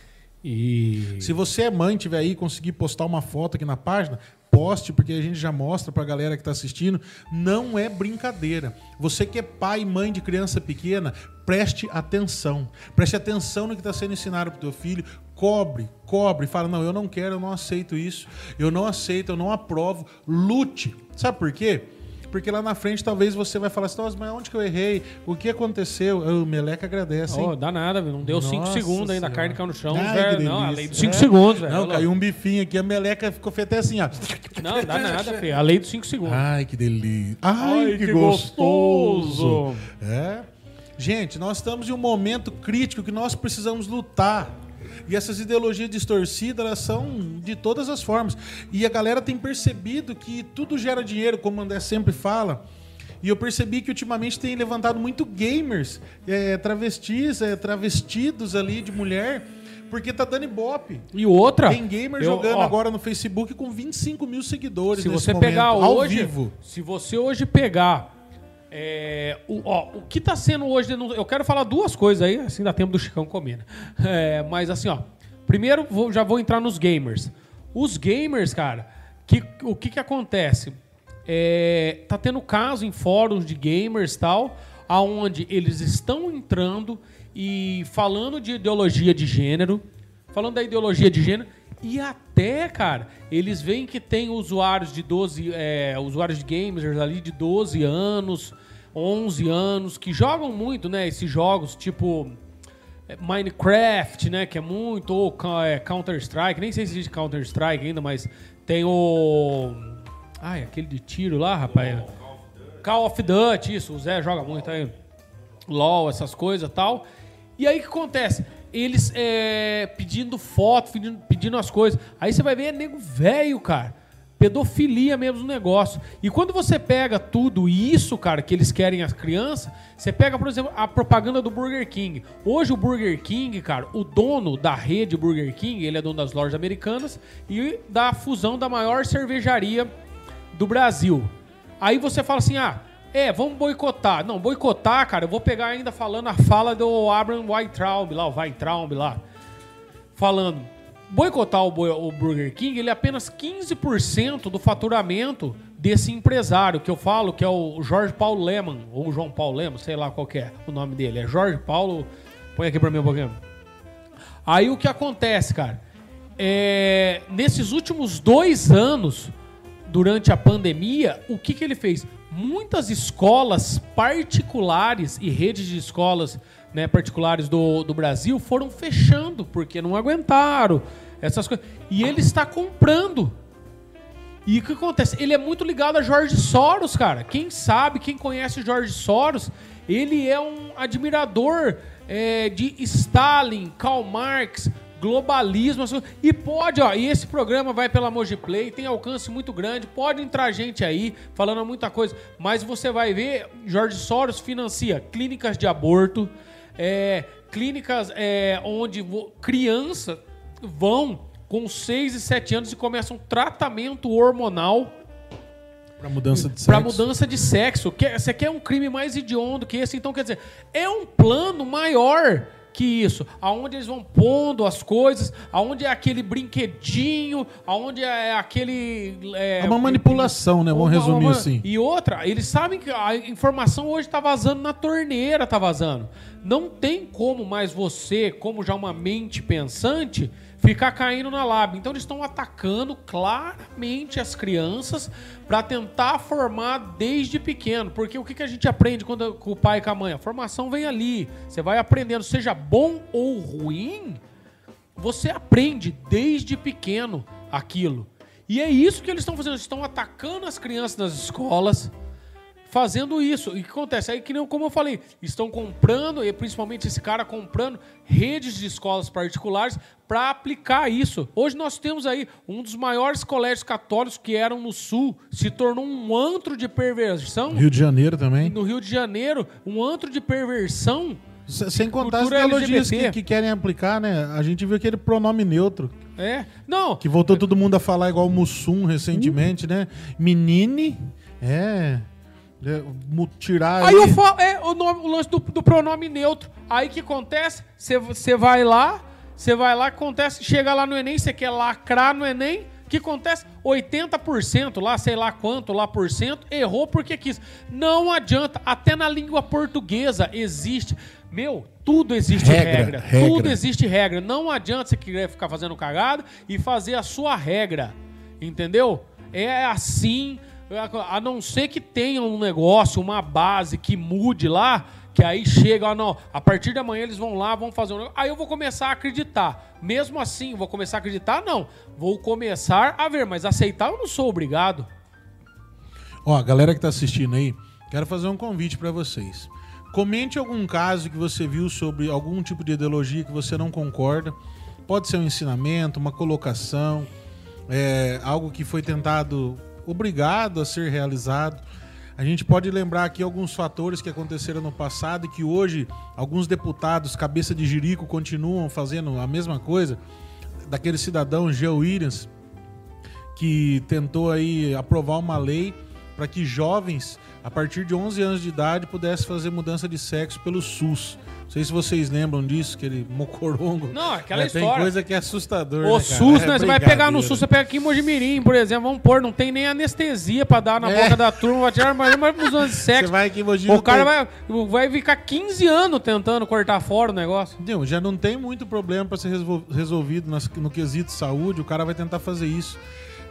E se você é mãe, tiver aí conseguir postar uma foto aqui na página, poste, porque a gente já mostra para a galera que está assistindo. Não é brincadeira. Você que é pai e mãe de criança pequena, preste atenção. Preste atenção no que está sendo ensinado para o teu filho. Cobre, cobre. Fala, não, eu não quero, eu não aceito isso. Eu não aceito, eu não aprovo. Lute. Sabe por quê? Porque lá na frente talvez você vai falar assim, mas onde que eu errei? O que aconteceu? O Meleca agradece. Oh, dá nada, não deu 5 segundos ainda, a carne caiu no chão. Ai, velho, não, a lei dos 5 é. segundos, velho. Não, caiu um bifinho aqui, a Meleca ficou até assim, ó. Não, dá nada, filho. A lei dos 5 segundos. Ai, que delícia. Ai, Ai que, que, gostoso. gostoso. É. Gente, nós estamos em um momento crítico que nós precisamos lutar. E essas ideologias distorcidas, elas são de todas as formas. E a galera tem percebido que tudo gera dinheiro, como o André sempre fala. E eu percebi que ultimamente tem levantado muito gamers, é, travestis, é, travestidos ali de mulher, porque tá dando ibope. E outra. Tem gamer eu, jogando ó, agora no Facebook com 25 mil seguidores. Se você momento, pegar hoje, vivo. Se você hoje pegar é, o, ó, o que está sendo hoje. Eu quero falar duas coisas aí, assim dá tempo do Chicão comer. Né? É, mas assim, ó. Primeiro, vou, já vou entrar nos gamers. Os gamers, cara, que, o que, que acontece? É, tá tendo caso em fóruns de gamers tal, aonde eles estão entrando e falando de ideologia de gênero, falando da ideologia de gênero, e até, cara, eles veem que tem usuários de 12, é, usuários de gamers ali de 12 anos, 11 anos, que jogam muito, né, esses jogos tipo é, Minecraft, né, que é muito, ou é, Counter-Strike, nem sei se existe Counter-Strike ainda, mas tem o... Ai, aquele de tiro lá, rapaz. Call of Duty, isso, o Zé joga muito aí. LOL, essas coisas tal. E aí o que acontece? Eles é, pedindo foto, pedindo, pedindo as coisas. Aí você vai ver, é nego velho, cara. Pedofilia mesmo no negócio. E quando você pega tudo isso, cara, que eles querem as crianças, você pega, por exemplo, a propaganda do Burger King. Hoje o Burger King, cara, o dono da rede Burger King, ele é dono das lojas americanas e da fusão da maior cervejaria do Brasil. Aí você fala assim: ah, é, vamos boicotar. Não, boicotar, cara, eu vou pegar ainda falando a fala do Abraham Weintraub lá, o Weintraub lá. Falando, boicotar o, o Burger King, ele é apenas 15% do faturamento desse empresário, que eu falo que é o Jorge Paulo Lehmann, ou João Paulo Lehmann, sei lá qual é o nome dele. É Jorge Paulo... Põe aqui pra mim um pouquinho. Aí o que acontece, cara? é, nesses últimos dois anos, durante a pandemia, o que, que ele fez? Muitas escolas particulares e redes de escolas né, particulares do, do Brasil foram fechando porque não aguentaram essas coisas. E ele está comprando. E o que acontece? Ele é muito ligado a Jorge Soros, cara. Quem sabe, quem conhece Jorge Soros, ele é um admirador é, de Stalin, Karl Marx, globalismo. E pode, ó, e esse programa vai pela Mojiplay, tem alcance muito grande, pode entrar gente aí falando muita coisa, mas você vai ver, Jorge Soros financia clínicas de aborto, é, clínicas é, onde crianças vão com 6 e 7 anos e começam um tratamento hormonal para mudança de sexo. Para mudança de sexo. Você quer um crime mais hediondo que esse? Então, quer dizer, é um plano maior que isso, aonde eles vão pondo as coisas, aonde é aquele brinquedinho, aonde é aquele é, é uma manipulação, né? Vamos resumir uma, assim. E outra, eles sabem que a informação hoje está vazando na torneira, está vazando. Não tem como mais você, como já uma mente pensante, ficar caindo na lábia. Então eles estão atacando claramente as crianças para tentar formar desde pequeno. Porque o que, que a gente aprende quando com o pai e com a mãe? A formação vem ali. Você vai aprendendo, seja bom ou ruim, você aprende desde pequeno aquilo. E é isso que eles estão fazendo. Eles estão atacando as crianças nas escolas fazendo isso. E o que acontece? Aí, que nem como eu falei, estão comprando, e principalmente esse cara comprando redes de escolas particulares para aplicar isso. Hoje nós temos aí um dos maiores colégios católicos que eram no Sul, se tornou um antro de perversão. Rio de Janeiro também. No Rio de Janeiro, um antro de perversão. Sem contar as ideologias que, que, querem aplicar, né? A gente viu aquele pronome neutro. É. Não. Que voltou todo mundo a falar igual o Mussum recentemente, né? Menine. É. É, tirar. Aí, aí eu falo, é o, nome, o lance do, do pronome neutro. Aí que acontece? Você vai lá, você vai lá, acontece, chega lá no Enem, você quer lacrar no Enem. O que acontece? 80% lá, sei lá quanto lá por cento, errou porque quis. Não adianta, até na língua portuguesa existe. Meu, tudo existe regra, regra. regra. Tudo existe regra. Não adianta você querer ficar fazendo cagada e fazer a sua regra. Entendeu? É assim a não ser que tenha um negócio, uma base que mude lá, que aí chega, ah, não, a partir de amanhã eles vão lá, vão fazer um negócio. Aí eu vou começar a acreditar. Mesmo assim, vou começar a acreditar? Não. Vou começar a ver, mas aceitar eu não sou obrigado. Ó, a galera que tá assistindo aí, quero fazer um convite para vocês. Comente algum caso que você viu sobre algum tipo de ideologia que você não concorda. Pode ser um ensinamento, uma colocação, é, algo que foi tentado obrigado a ser realizado. A gente pode lembrar aqui alguns fatores que aconteceram no passado e que hoje alguns deputados, cabeça de jirico, continuam fazendo a mesma coisa. Daquele cidadão, Geo Williams, que tentou aí aprovar uma lei para que jovens a partir de 11 anos de idade pudessem fazer mudança de sexo pelo SUS. Não sei se vocês lembram disso, aquele mocorongo. Não, aquela é, história. Tem coisa que é assustador. O né, SUS, né? É você vai pegar no SUS, você pega aqui em Mojimirim, por exemplo, vamos pôr, não tem nem anestesia pra dar na é. boca da turma, vai tirar mais uma de sexo. Você vai aqui em Mojimirim. O cara vai, vai ficar 15 anos tentando cortar fora o negócio. Não, já não tem muito problema pra ser resolvido no quesito saúde, o cara vai tentar fazer isso.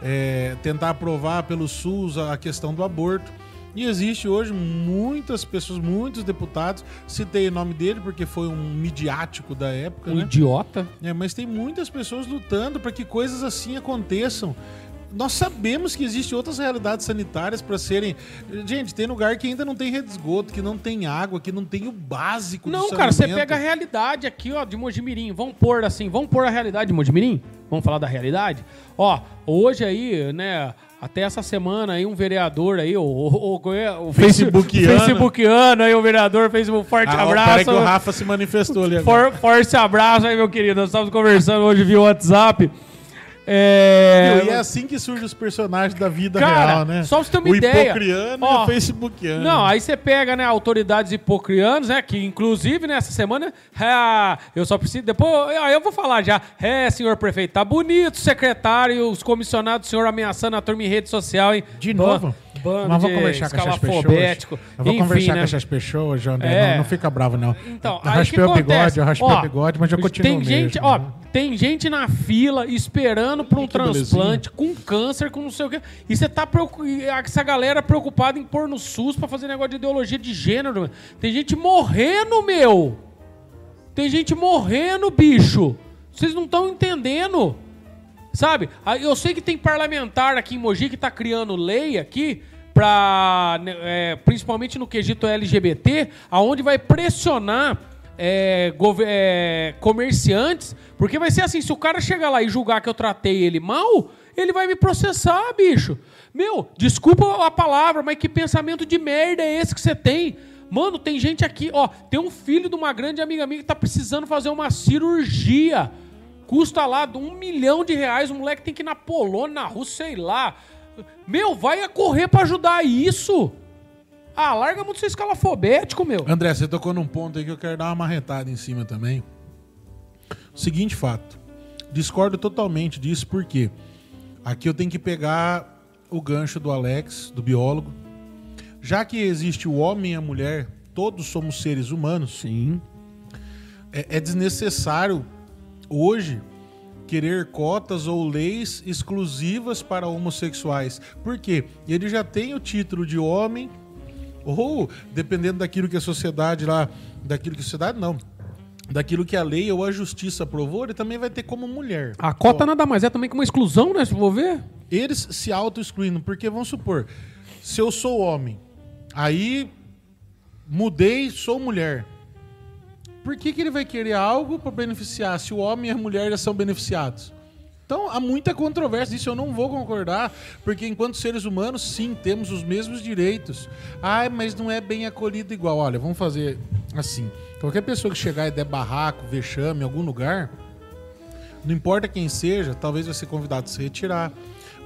É, tentar aprovar pelo SUS a questão do aborto. E existe hoje muitas pessoas, muitos deputados, citei o nome dele porque foi um midiático da época. Um né? idiota. É, mas tem muitas pessoas lutando para que coisas assim aconteçam. Nós sabemos que existem outras realidades sanitárias para serem. Gente, tem lugar que ainda não tem rede de esgoto, que não tem água, que não tem o básico Não, cara, você pega a realidade aqui, ó, de Mojimirim. Vamos pôr assim, vamos pôr a realidade de Mojimirim? Vamos falar da realidade? Ó, hoje aí, né, até essa semana aí um vereador aí, o, o, o, o Facebookiano. Facebookiano aí, o vereador fez um forte ah, abraço. Peraí que o Rafa se manifestou ali agora. For, forte abraço aí, meu querido. Nós estamos conversando hoje via WhatsApp. É... E é assim que surgem os personagens da vida Cara, real, né? Só pra você ter uma o ideia. O hipocriano Ó, e o facebookiano. Não, aí você pega, né, autoridades hipocrianos, né, que inclusive nessa semana, é, eu só preciso, depois, aí eu vou falar já, é, senhor prefeito, tá bonito, secretário, os comissionados, senhor ameaçando a turma em rede social, hein? De novo? Bando Mas vou conversar com essas pessoas. Eu vou Enfim, conversar né? com essas pessoas, João. É. Não, não, fica bravo, não. Então, eu raspei o bigode, eu raspei o bigode, mas eu continuo Tem mesmo, gente, ó, Tem gente na fila esperando por um que transplante, com câncer, com não sei o quê. E você tá essa galera preocupada em pôr no SUS pra fazer negócio de ideologia de gênero. Tem gente morrendo, meu. Tem gente morrendo, bicho. Vocês não estão entendendo. Sabe? Aí Eu sei que tem parlamentar aqui em Mogi que tá criando lei aqui para principalmente no quesito LGBT, aonde vai pressionar é, é, comerciantes, porque vai ser assim, se o cara chegar lá e julgar que eu tratei ele mal, ele vai me processar, bicho. Meu, desculpa a palavra, mas que pensamento de merda é esse que você tem? Mano, tem gente aqui, ó, tem um filho de uma grande amiga minha que tá precisando fazer uma cirurgia. Custa lá de um milhão de reais, o moleque tem que ir na Polônia, na Rússia, sei lá. Meu, vai a correr pra ajudar isso. Ah, larga muito ser escalafobético, meu. André, você tocou num ponto aí que eu quero dar uma marretada em cima também. Seguinte fato. Discordo totalmente disso, porque aqui eu tenho que pegar o gancho do Alex, do biólogo. Já que existe o homem e a mulher, todos somos seres humanos. Sim. é, é desnecessário hoje querer cotas ou leis exclusivas para homossexuais. Por quê? Ele já tem o título de homem, ou dependendo daquilo que a sociedade lá. Daquilo que a sociedade não. Daquilo que a lei ou a justiça aprovou, ele também vai ter como mulher. A cota nada mais é também que uma exclusão, né? Se for ver. Eles se auto-excluindo, porque vamos supor, se eu sou homem, aí mudei, sou mulher. Por que, que ele vai querer algo para beneficiar se o homem e a mulher já são beneficiados? Então há muita controvérsia, isso eu não vou concordar, porque enquanto seres humanos, sim, temos os mesmos direitos. Ah, mas não é bem acolhido igual. Olha, vamos fazer assim: qualquer pessoa que chegar e der barraco, vexame em algum lugar, não importa quem seja, talvez vai ser convidado a se retirar.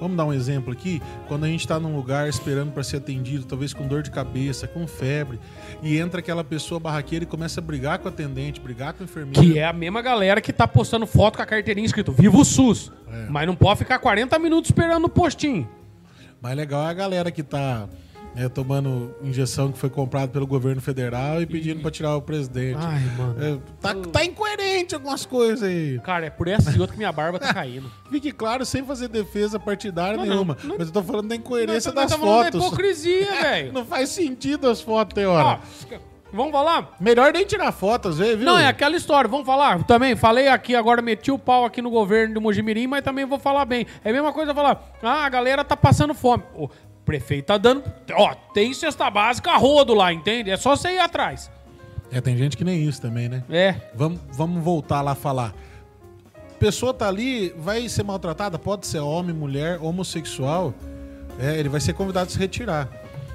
Vamos dar um exemplo aqui. Quando a gente está num lugar esperando para ser atendido, talvez com dor de cabeça, com febre, e entra aquela pessoa barraqueira e começa a brigar com o atendente, brigar com o enfermeiro. Que é a mesma galera que tá postando foto com a carteirinha escrito Viva o SUS. É. Mas não pode ficar 40 minutos esperando o postinho. Mais legal é a galera que tá é, tomando injeção que foi comprada pelo governo federal e pedindo para tirar o presidente. Ai, mano. É, tá, tá incoerente algumas coisas aí. Cara, é por essa e outra que minha barba tá caindo. Fique claro, sem fazer defesa partidária Não, não, nenhuma. não- Mas eu tô falando da incoerência das tá falando da fotos. hipocrisia, velho. Não faz sentido as fotos, tem hora. vamos falar? Melhor nem tirar foto, às vezes, viu? Não, é aquela história, vamos falar? Também falei aqui, agora meti o pau aqui no governo de Mojimirim, mas também vou falar bem. É a mesma coisa falar, ah, a galera tá passando fome. O prefeito tá dando, ó, tem cesta básica a rodo lá, entende? É só você ir atrás. É, tem gente que nem isso também, né? É. Vamos, vamos voltar lá a falar. Pessoa tá ali, vai ser maltratada, pode ser homem, mulher, homossexual. É, ele vai ser convidado a se retirar.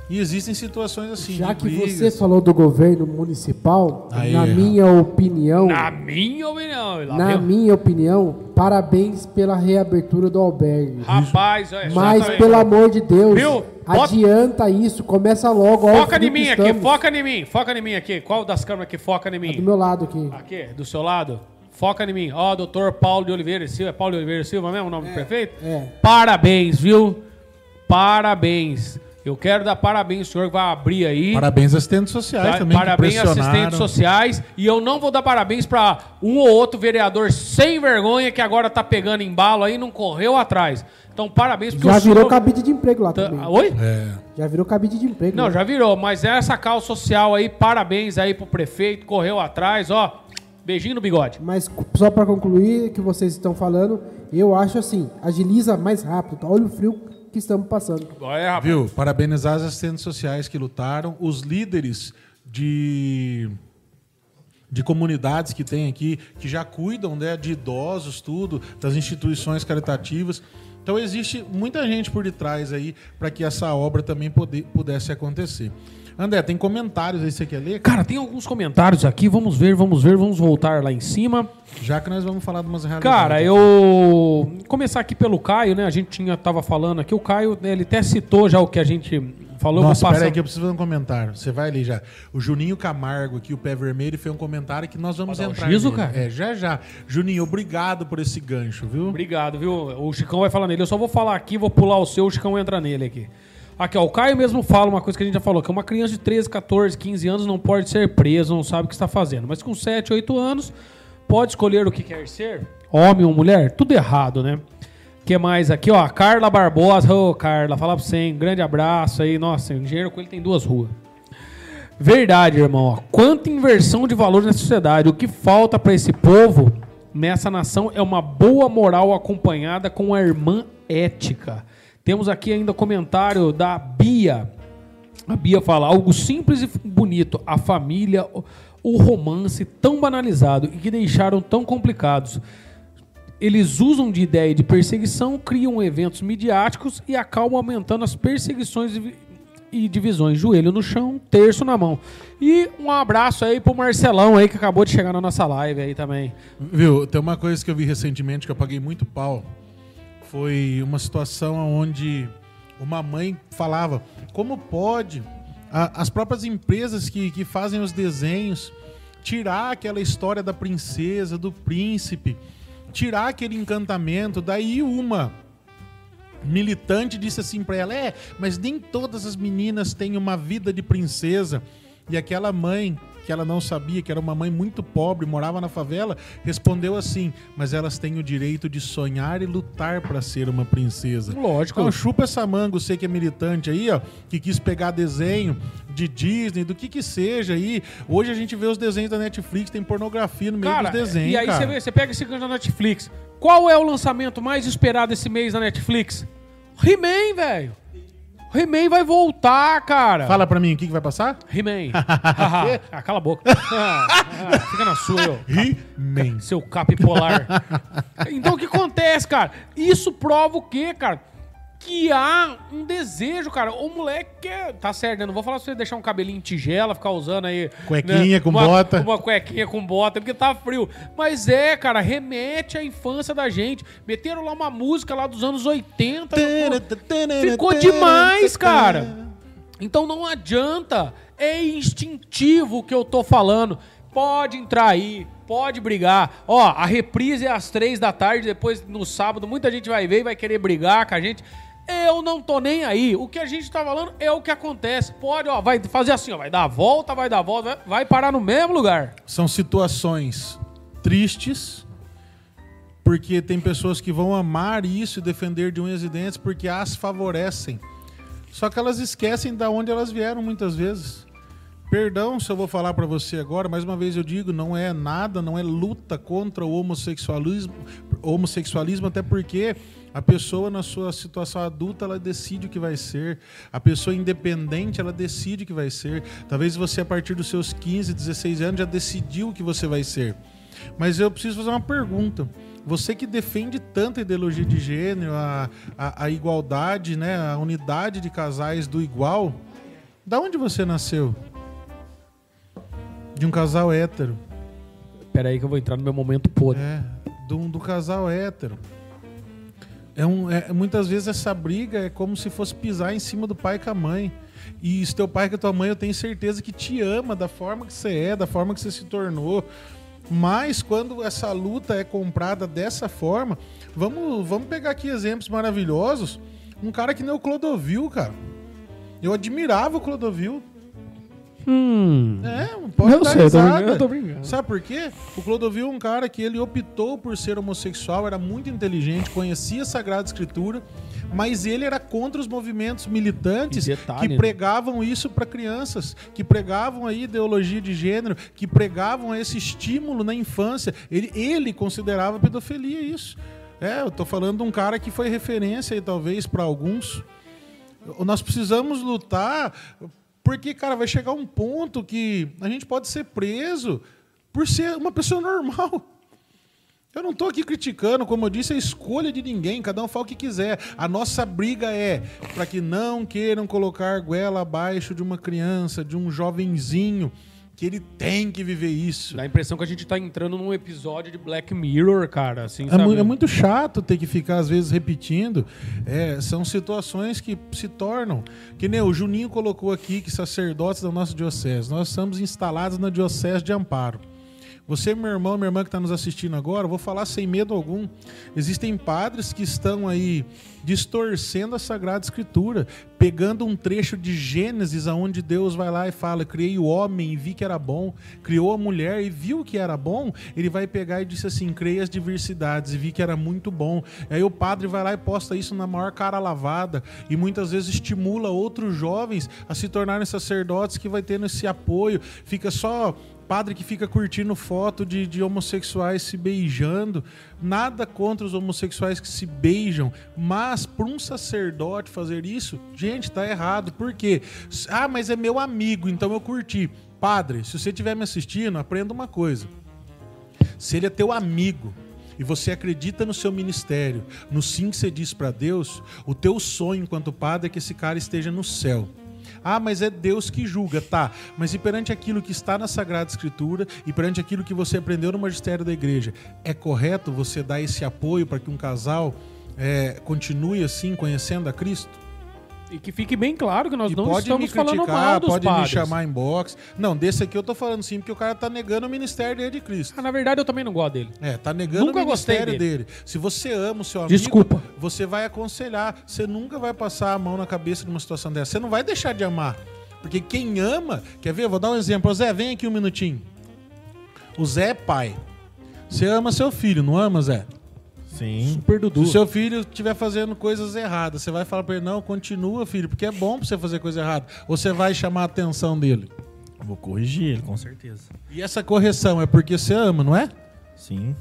E existem situações assim. Já que brigas. você falou do governo municipal, Aí, na minha opinião, Na minha opinião, na minha opinião, parabéns pela reabertura do albergue. Rapaz, olha Mas exatamente. pelo amor de Deus, Viu? Bota- adianta isso, começa logo. Foca em mim que aqui, estamos. foca em mim, foca em mim aqui. Qual das câmeras que foca em Do mim? meu lado aqui. Aqui, do seu lado. Foca em mim. Ó, doutor Paulo de Oliveira Silva. É Paulo de Oliveira Silva mesmo o nome do prefeito? é. Parabéns, viu? Parabéns. Eu quero dar parabéns ao senhor que vai abrir aí. Parabéns assistentes sociais Pa- também. que parabéns pressionaram. assistentes sociais. E eu não vou dar parabéns pra um ou outro vereador sem vergonha que agora tá pegando embalo aí e não correu atrás. Então, parabéns porque Já o virou senhor... cabide de emprego lá Tá- também. Oi? É. Já virou cabide de emprego. Não, né? já virou, mas essa causa social aí, parabéns aí pro prefeito, correu atrás, ó. Beijinho no bigode. Mas só para concluir o que vocês estão falando, eu acho assim, agiliza mais rápido. tá? Olha o frio que estamos passando. Olha, rapaz. Viu? Parabenizar as assistentes sociais que lutaram, os líderes de, de comunidades que tem aqui, que já cuidam né, de idosos, tudo, das instituições caritativas. Então existe muita gente por detrás aí para que essa obra também pudesse acontecer. André, tem comentários aí que você quer ler? Cara, tem alguns comentários aqui, vamos ver, vamos ver, vamos voltar lá em cima. Já que nós vamos falar de umas realidades. Cara, eu começar aqui pelo Caio, né? A gente tinha tava falando aqui, o Caio, né, ele até citou já o que a gente falou, Nossa, passar. aí que eu preciso fazer um comentário. Você vai ali já. O Juninho Camargo aqui, o Pé Vermelho, fez um comentário que nós vamos Pode entrar nele. cara? É, já já. Juninho, obrigado por esse gancho, viu? Obrigado, viu? O Chicão vai falar nele. Eu só vou falar aqui, vou pular o seu, o Chicão entra nele aqui. Aqui, ó, o Caio mesmo fala uma coisa que a gente já falou, que uma criança de 13, 14, 15 anos não pode ser presa, não sabe o que está fazendo. Mas com 7, 8 anos, pode escolher o que quer ser, homem ou mulher, tudo errado, né? que mais aqui, ó? Carla Barbosa. Ô, Carla, fala pra você, hein? Grande abraço aí. Nossa, o engenheiro com ele tem duas ruas. Verdade, irmão. Ó. Quanta inversão de valores na sociedade. O que falta para esse povo nessa nação é uma boa moral acompanhada com a irmã ética. Temos aqui ainda comentário da Bia. A Bia fala algo simples e bonito. A família, o romance tão banalizado e que deixaram tão complicados eles usam de ideia de perseguição, criam eventos midiáticos e acabam aumentando as perseguições e divisões. Joelho no chão, terço na mão. E um abraço aí pro Marcelão aí que acabou de chegar na nossa live aí também. Viu, tem uma coisa que eu vi recentemente que eu paguei muito pau. Foi uma situação onde uma mãe falava como pode a, as próprias empresas que, que fazem os desenhos tirar aquela história da princesa, do príncipe tirar aquele encantamento. Daí uma militante disse assim para ela: É, mas nem todas as meninas têm uma vida de princesa. E aquela mãe, que ela não sabia, que era uma mãe muito pobre, morava na favela, respondeu assim: Mas elas têm o direito de sonhar e lutar para ser uma princesa. Lógico. Então chupa essa manga, você que é militante aí, ó, que quis pegar desenho de Disney, do que que seja aí. Hoje a gente vê os desenhos da Netflix, tem pornografia no meio cara, dos desenhos. E aí cara. você vê, você pega esse gancho da Netflix. Qual é o lançamento mais esperado esse mês da Netflix? He-Man, velho. He-Man vai voltar, cara. Fala pra mim, o que, que vai passar? He-Man. ah, cala a boca. Ah, fica na sua, eu. He-Man. Seu capipolar. então o que acontece, cara? Isso prova o quê, cara? Que há um desejo, cara. O moleque quer. Tá certo, né? Não vou falar pra você deixar um cabelinho em tigela, ficar usando aí. Cuequinha né? com uma, bota. Uma cuequinha com bota, porque tá frio. Mas é, cara, remete à infância da gente. Meteram lá uma música lá dos anos 80. Ficou demais, cara. Então não adianta. É instintivo o que eu tô falando. Pode entrar aí, pode brigar. Ó, a reprise é às três da tarde, depois no sábado muita gente vai ver e vai querer brigar com a gente. Eu não tô nem aí. O que a gente tá falando é o que acontece. Pode, ó, vai fazer assim, ó, vai dar a volta, vai dar a volta, vai, parar no mesmo lugar. São situações tristes, porque tem pessoas que vão amar isso e defender de unhas e dentes porque as favorecem. Só que elas esquecem de onde elas vieram muitas vezes. Perdão se eu vou falar para você agora, mais uma vez eu digo, não é nada, não é luta contra o homossexualismo, homossexualismo até porque a pessoa na sua situação adulta ela decide o que vai ser. A pessoa independente ela decide o que vai ser. Talvez você a partir dos seus 15, 16 anos já decidiu o que você vai ser. Mas eu preciso fazer uma pergunta. Você que defende tanto a ideologia de gênero, a, a, a igualdade, né, a unidade de casais do igual, da onde você nasceu? De um casal hétero. Pera aí que eu vou entrar no meu momento podre. É, do, do casal hétero. É um, é, muitas vezes essa briga é como se fosse pisar em cima do pai com a mãe. E se teu pai com a tua mãe, eu tenho certeza que te ama da forma que você é, da forma que você se tornou. Mas quando essa luta é comprada dessa forma, vamos, vamos pegar aqui exemplos maravilhosos. Um cara que nem o Clodovil, cara. Eu admirava o Clodovil. Hum. É, pode Eu dar sei, eu tô risada. brincando, eu tô brincando. Sabe por quê? O Clodovil é um cara que ele optou por ser homossexual, era muito inteligente, conhecia a Sagrada Escritura, mas ele era contra os movimentos militantes detalhe, que né? pregavam isso para crianças, que pregavam a ideologia de gênero, que pregavam esse estímulo na infância. Ele, ele considerava pedofilia isso. É, eu tô falando de um cara que foi referência aí, talvez, para alguns. Nós precisamos lutar, porque, cara, vai chegar um ponto que a gente pode ser preso por ser uma pessoa normal. Eu não estou aqui criticando, como eu disse, a escolha de ninguém, cada um fala o que quiser. A nossa briga é para que não queiram colocar goela abaixo de uma criança, de um jovenzinho, que ele tem que viver isso. Dá a impressão que a gente tá entrando num episódio de Black Mirror, cara. Assim, É, mu- é muito chato ter que ficar, às vezes, repetindo. É, são situações que se tornam. Que nem o Juninho colocou aqui que sacerdotes da nossa diocese. Nós estamos instalados na diocese de Amparo. Você, meu irmão, minha irmã que está nos assistindo agora, vou falar sem medo algum. Existem padres que estão aí distorcendo a Sagrada Escritura, pegando um trecho de Gênesis, aonde Deus vai lá e fala: Criei o homem e vi que era bom, criou a mulher e viu que era bom. Ele vai pegar e disse assim: Criei as diversidades e vi que era muito bom. Aí o padre vai lá e posta isso na maior cara lavada e muitas vezes estimula outros jovens a se tornarem sacerdotes que vai tendo esse apoio, fica só padre que fica curtindo foto de, de, homossexuais se beijando. Nada contra os homossexuais que se beijam, mas para um sacerdote fazer isso, gente, tá errado. Por quê? Ah, mas é meu amigo, então eu curti. Padre, se você estiver me assistindo, aprenda uma coisa. Se ele é teu amigo, e você acredita no seu ministério, no sim que você diz para Deus, o teu sonho enquanto padre é que esse cara esteja no céu. Ah, mas é Deus que julga, tá? Mas e perante aquilo que está na Sagrada Escritura e perante aquilo que você aprendeu no magistério da igreja, é correto você dar esse apoio para que um casal é, continue assim, conhecendo a Cristo? E que fique bem claro que nós e não pode estamos me criticar, falando mal dos pode padres. me chamar em box. Não, desse aqui eu tô falando sim, porque o cara tá negando o ministério dele de Cristo. Ah, na verdade, eu também não gosto dele. É, tá negando Nunca o ministério gostei dele. Se você ama o seu amigo, Desculpa. você vai aconselhar. Você nunca vai passar a mão na cabeça de uma situação dessa. Você não vai deixar de amar. Porque quem ama, quer ver? Vou dar um exemplo. Zé, vem aqui um minutinho. O Zé é pai. Você ama seu filho, não ama, Zé? Sim. Super Se Dudu. o seu filho estiver fazendo coisas erradas, você vai falar pra ele, não, continua, filho, porque é bom pra você fazer coisa errada. Ou você vai chamar a atenção dele. Vou corrigir ele, com certeza. E essa correção é porque você ama, não é? Sim.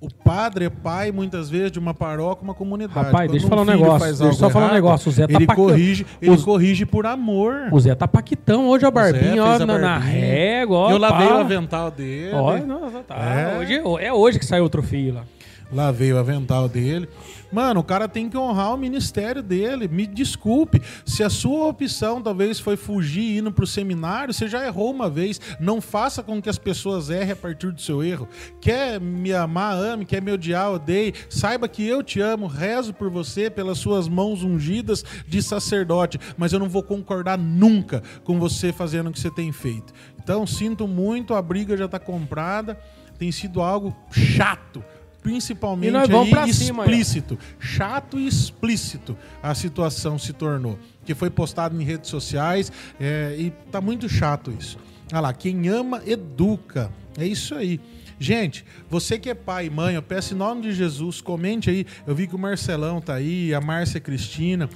O padre é pai, muitas vezes, de uma paróquia, uma comunidade. Rapaz, Quando deixa eu um falar um negócio, deixa eu só falar um errado, negócio, o Zé tá ele corrige, ele Os- corrige por amor. O Zé tá paquitão hoje, a barbinha, ó, a na, na régua, ó. Eu lavei pá. o avental dele. Ó, não, tá. É. Hoje, é hoje que saiu outro filho lá. Lavei o avental dele. Mano, o cara tem que honrar o ministério dele. Me desculpe. Se a sua opção talvez foi fugir indo pro seminário, você já errou uma vez. Não faça com que as pessoas errem a partir do seu erro. Quer me amar, ame. Quer me odiar, odeie. Saiba que eu te amo, rezo por você, pelas suas mãos ungidas de sacerdote. Mas eu não vou concordar nunca com você fazendo o que você tem feito. Então, sinto muito, a briga já tá comprada. Tem sido algo chato principalmente aí, pra cima, explícito, chato e explícito a situação se tornou, que foi postado em redes sociais é, e tá muito chato isso. Olha lá, quem ama educa, é isso aí. Gente, você que é pai e mãe, eu peço em nome de Jesus, comente aí. Eu vi que o Marcelão tá aí, a Márcia Cristina.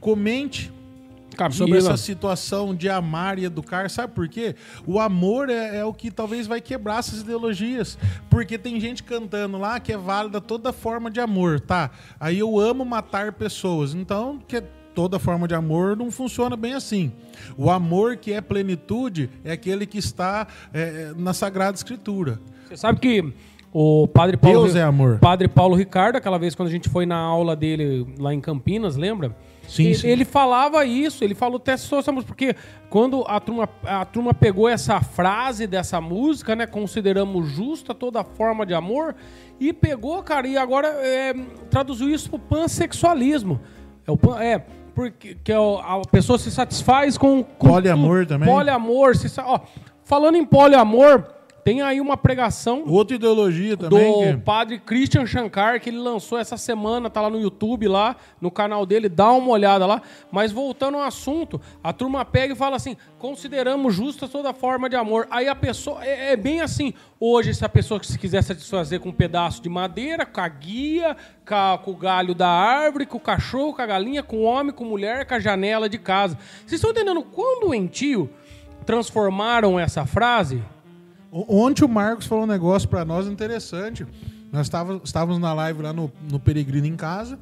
Comente sobre essa situação de amar e educar. Sabe por quê? O amor é, é o que talvez vai quebrar essas ideologias. Porque tem gente cantando lá que é válida toda forma de amor, tá? Aí eu amo matar pessoas. Então, que toda forma de amor não funciona bem assim. O amor que é plenitude é aquele que está é, na Sagrada Escritura. Você sabe que o padre Paulo. Deus é amor. Padre Paulo Ricardo, aquela vez quando a gente foi na aula dele lá em Campinas, lembra? Sim, ele, sim. ele falava isso, ele falou até só essa música, porque quando a turma, a turma pegou essa frase dessa música, né? Consideramos justa toda forma de amor, e pegou, cara, e agora é, traduziu isso pro pansexualismo. É, o pan, é porque que é a pessoa se satisfaz com. com Poliamor tudo. também? Poliamor. Se, ó, falando em poliamor, tem aí uma pregação Outra ideologia também. do que- padre Christian Shankar, que ele lançou essa semana, tá lá no YouTube, lá no canal dele, dá uma olhada lá. Mas voltando ao assunto, a turma pega e fala assim: consideramos justa toda forma de amor. Aí a pessoa. É, é bem assim. Hoje, se a pessoa se quiser satisfazer com um pedaço de madeira, com a guia, com, a- com o galho da árvore, com o cachorro, com a galinha, com o homem, com a mulher, com a janela de casa. Vocês estão entendendo quão doentio transformaram essa frase? Ontem o Marcos falou um negócio pra nós interessante. Nós estávamos na live lá no, no Peregrino em Casa.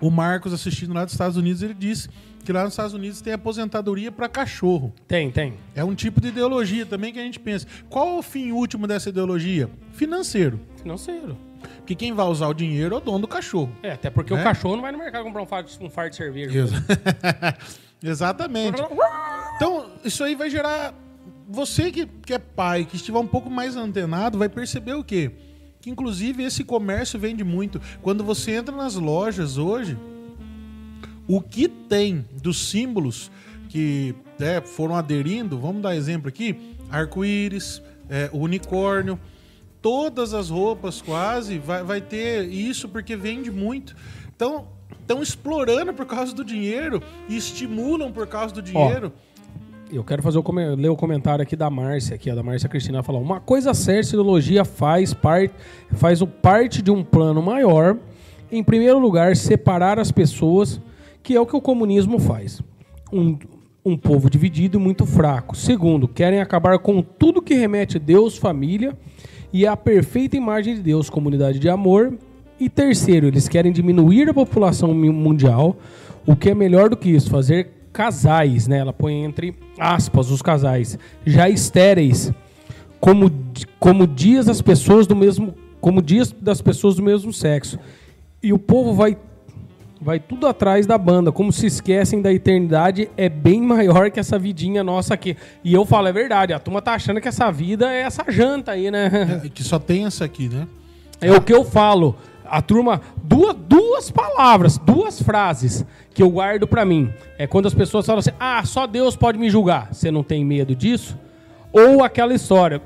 O Marcos, assistindo lá dos Estados Unidos, ele disse que lá nos Estados Unidos tem aposentadoria para cachorro. Tem, tem. É um tipo de ideologia também que a gente pensa. Qual é o fim último dessa ideologia? Financeiro. Financeiro. Porque quem vai usar o dinheiro é o dono do cachorro. É, até porque Né? o cachorro não vai no mercado comprar um fardo, um fardo de cerveja. Exa- Exatamente. Então, isso aí vai gerar. Você que, que é pai, que estiver um pouco mais antenado, vai perceber o quê? Que inclusive esse comércio vende muito. Quando você entra nas lojas hoje, o que tem dos símbolos que né, foram aderindo, vamos dar exemplo aqui: arco-íris, é, unicórnio. Todas as roupas quase vai, vai ter isso porque vende muito. Então, estão explorando por causa do dinheiro e estimulam por causa do dinheiro. Eu quero fazer o ler o comentário aqui da Márcia, aqui, ó, da Márcia Cristina, falou: uma coisa certa, a ideologia faz parte, faz parte de um plano maior. Em primeiro lugar, separar as pessoas, que é o que o comunismo faz. Um, um povo dividido e muito fraco. Segundo, querem acabar com tudo que remete a Deus, família e a perfeita imagem de Deus, comunidade de amor. E terceiro, eles querem diminuir a população mundial. O que é melhor do que isso? Fazer casais, né? Ela põe entre aspas os casais já estéreis, como, como dias das pessoas do mesmo, como dias das pessoas do mesmo sexo. E o povo vai vai tudo atrás da banda, como se esquecem da eternidade, é bem maior que essa vidinha nossa aqui. E eu falo, é verdade, a turma tá achando que essa vida é essa janta aí, né? É, que só tem essa aqui, né? É o que eu falo. A turma, duas, duas palavras, duas frases que eu guardo pra mim. É quando as pessoas falam assim: ah, só Deus pode me julgar. Você não tem medo disso? Ou aquela história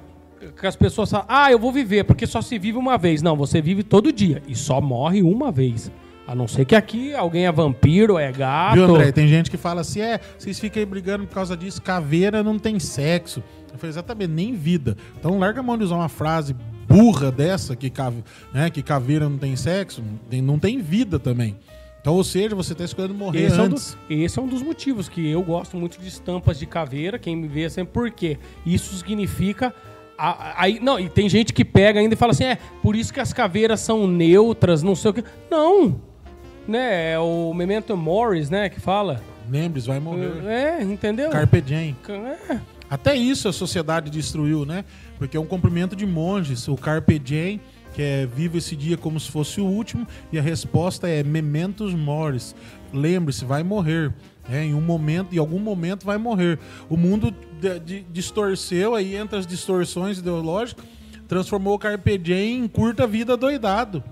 que as pessoas falam: ah, eu vou viver, porque só se vive uma vez. Não, você vive todo dia e só morre uma vez. A não ser que aqui alguém é vampiro, é gato. Viu, André? Tem gente que fala assim: é, vocês ficam aí brigando por causa disso, caveira não tem sexo. Eu falei, exatamente, nem vida. Então larga a mão de usar uma frase burra dessa, que, cave, né, que caveira não tem sexo, não tem vida também. Então, ou seja, você tá escolhendo morrer Esse é, um antes. dos, esse é um dos motivos que eu gosto muito de estampas de caveira. Quem me vê sempre, por quê? Isso significa. Aí, não, e tem gente que pega ainda e fala assim: é, por isso que as caveiras são neutras, não sei o quê. Não! Né? É o Memento Morris, né? Que fala. Lembre-se, vai morrer. É, entendeu? Carpe diem. É. Até isso a sociedade destruiu, né? Porque é um cumprimento de monges, o Carpe Diem, que é viva esse dia como se fosse o último, e a resposta é Mementos Mores. Lembre-se, vai morrer. É, em um momento, em algum momento vai morrer. O mundo de- de- distorceu, aí entre as distorções ideológicas, transformou o Carpe Diem em curta vida doidado.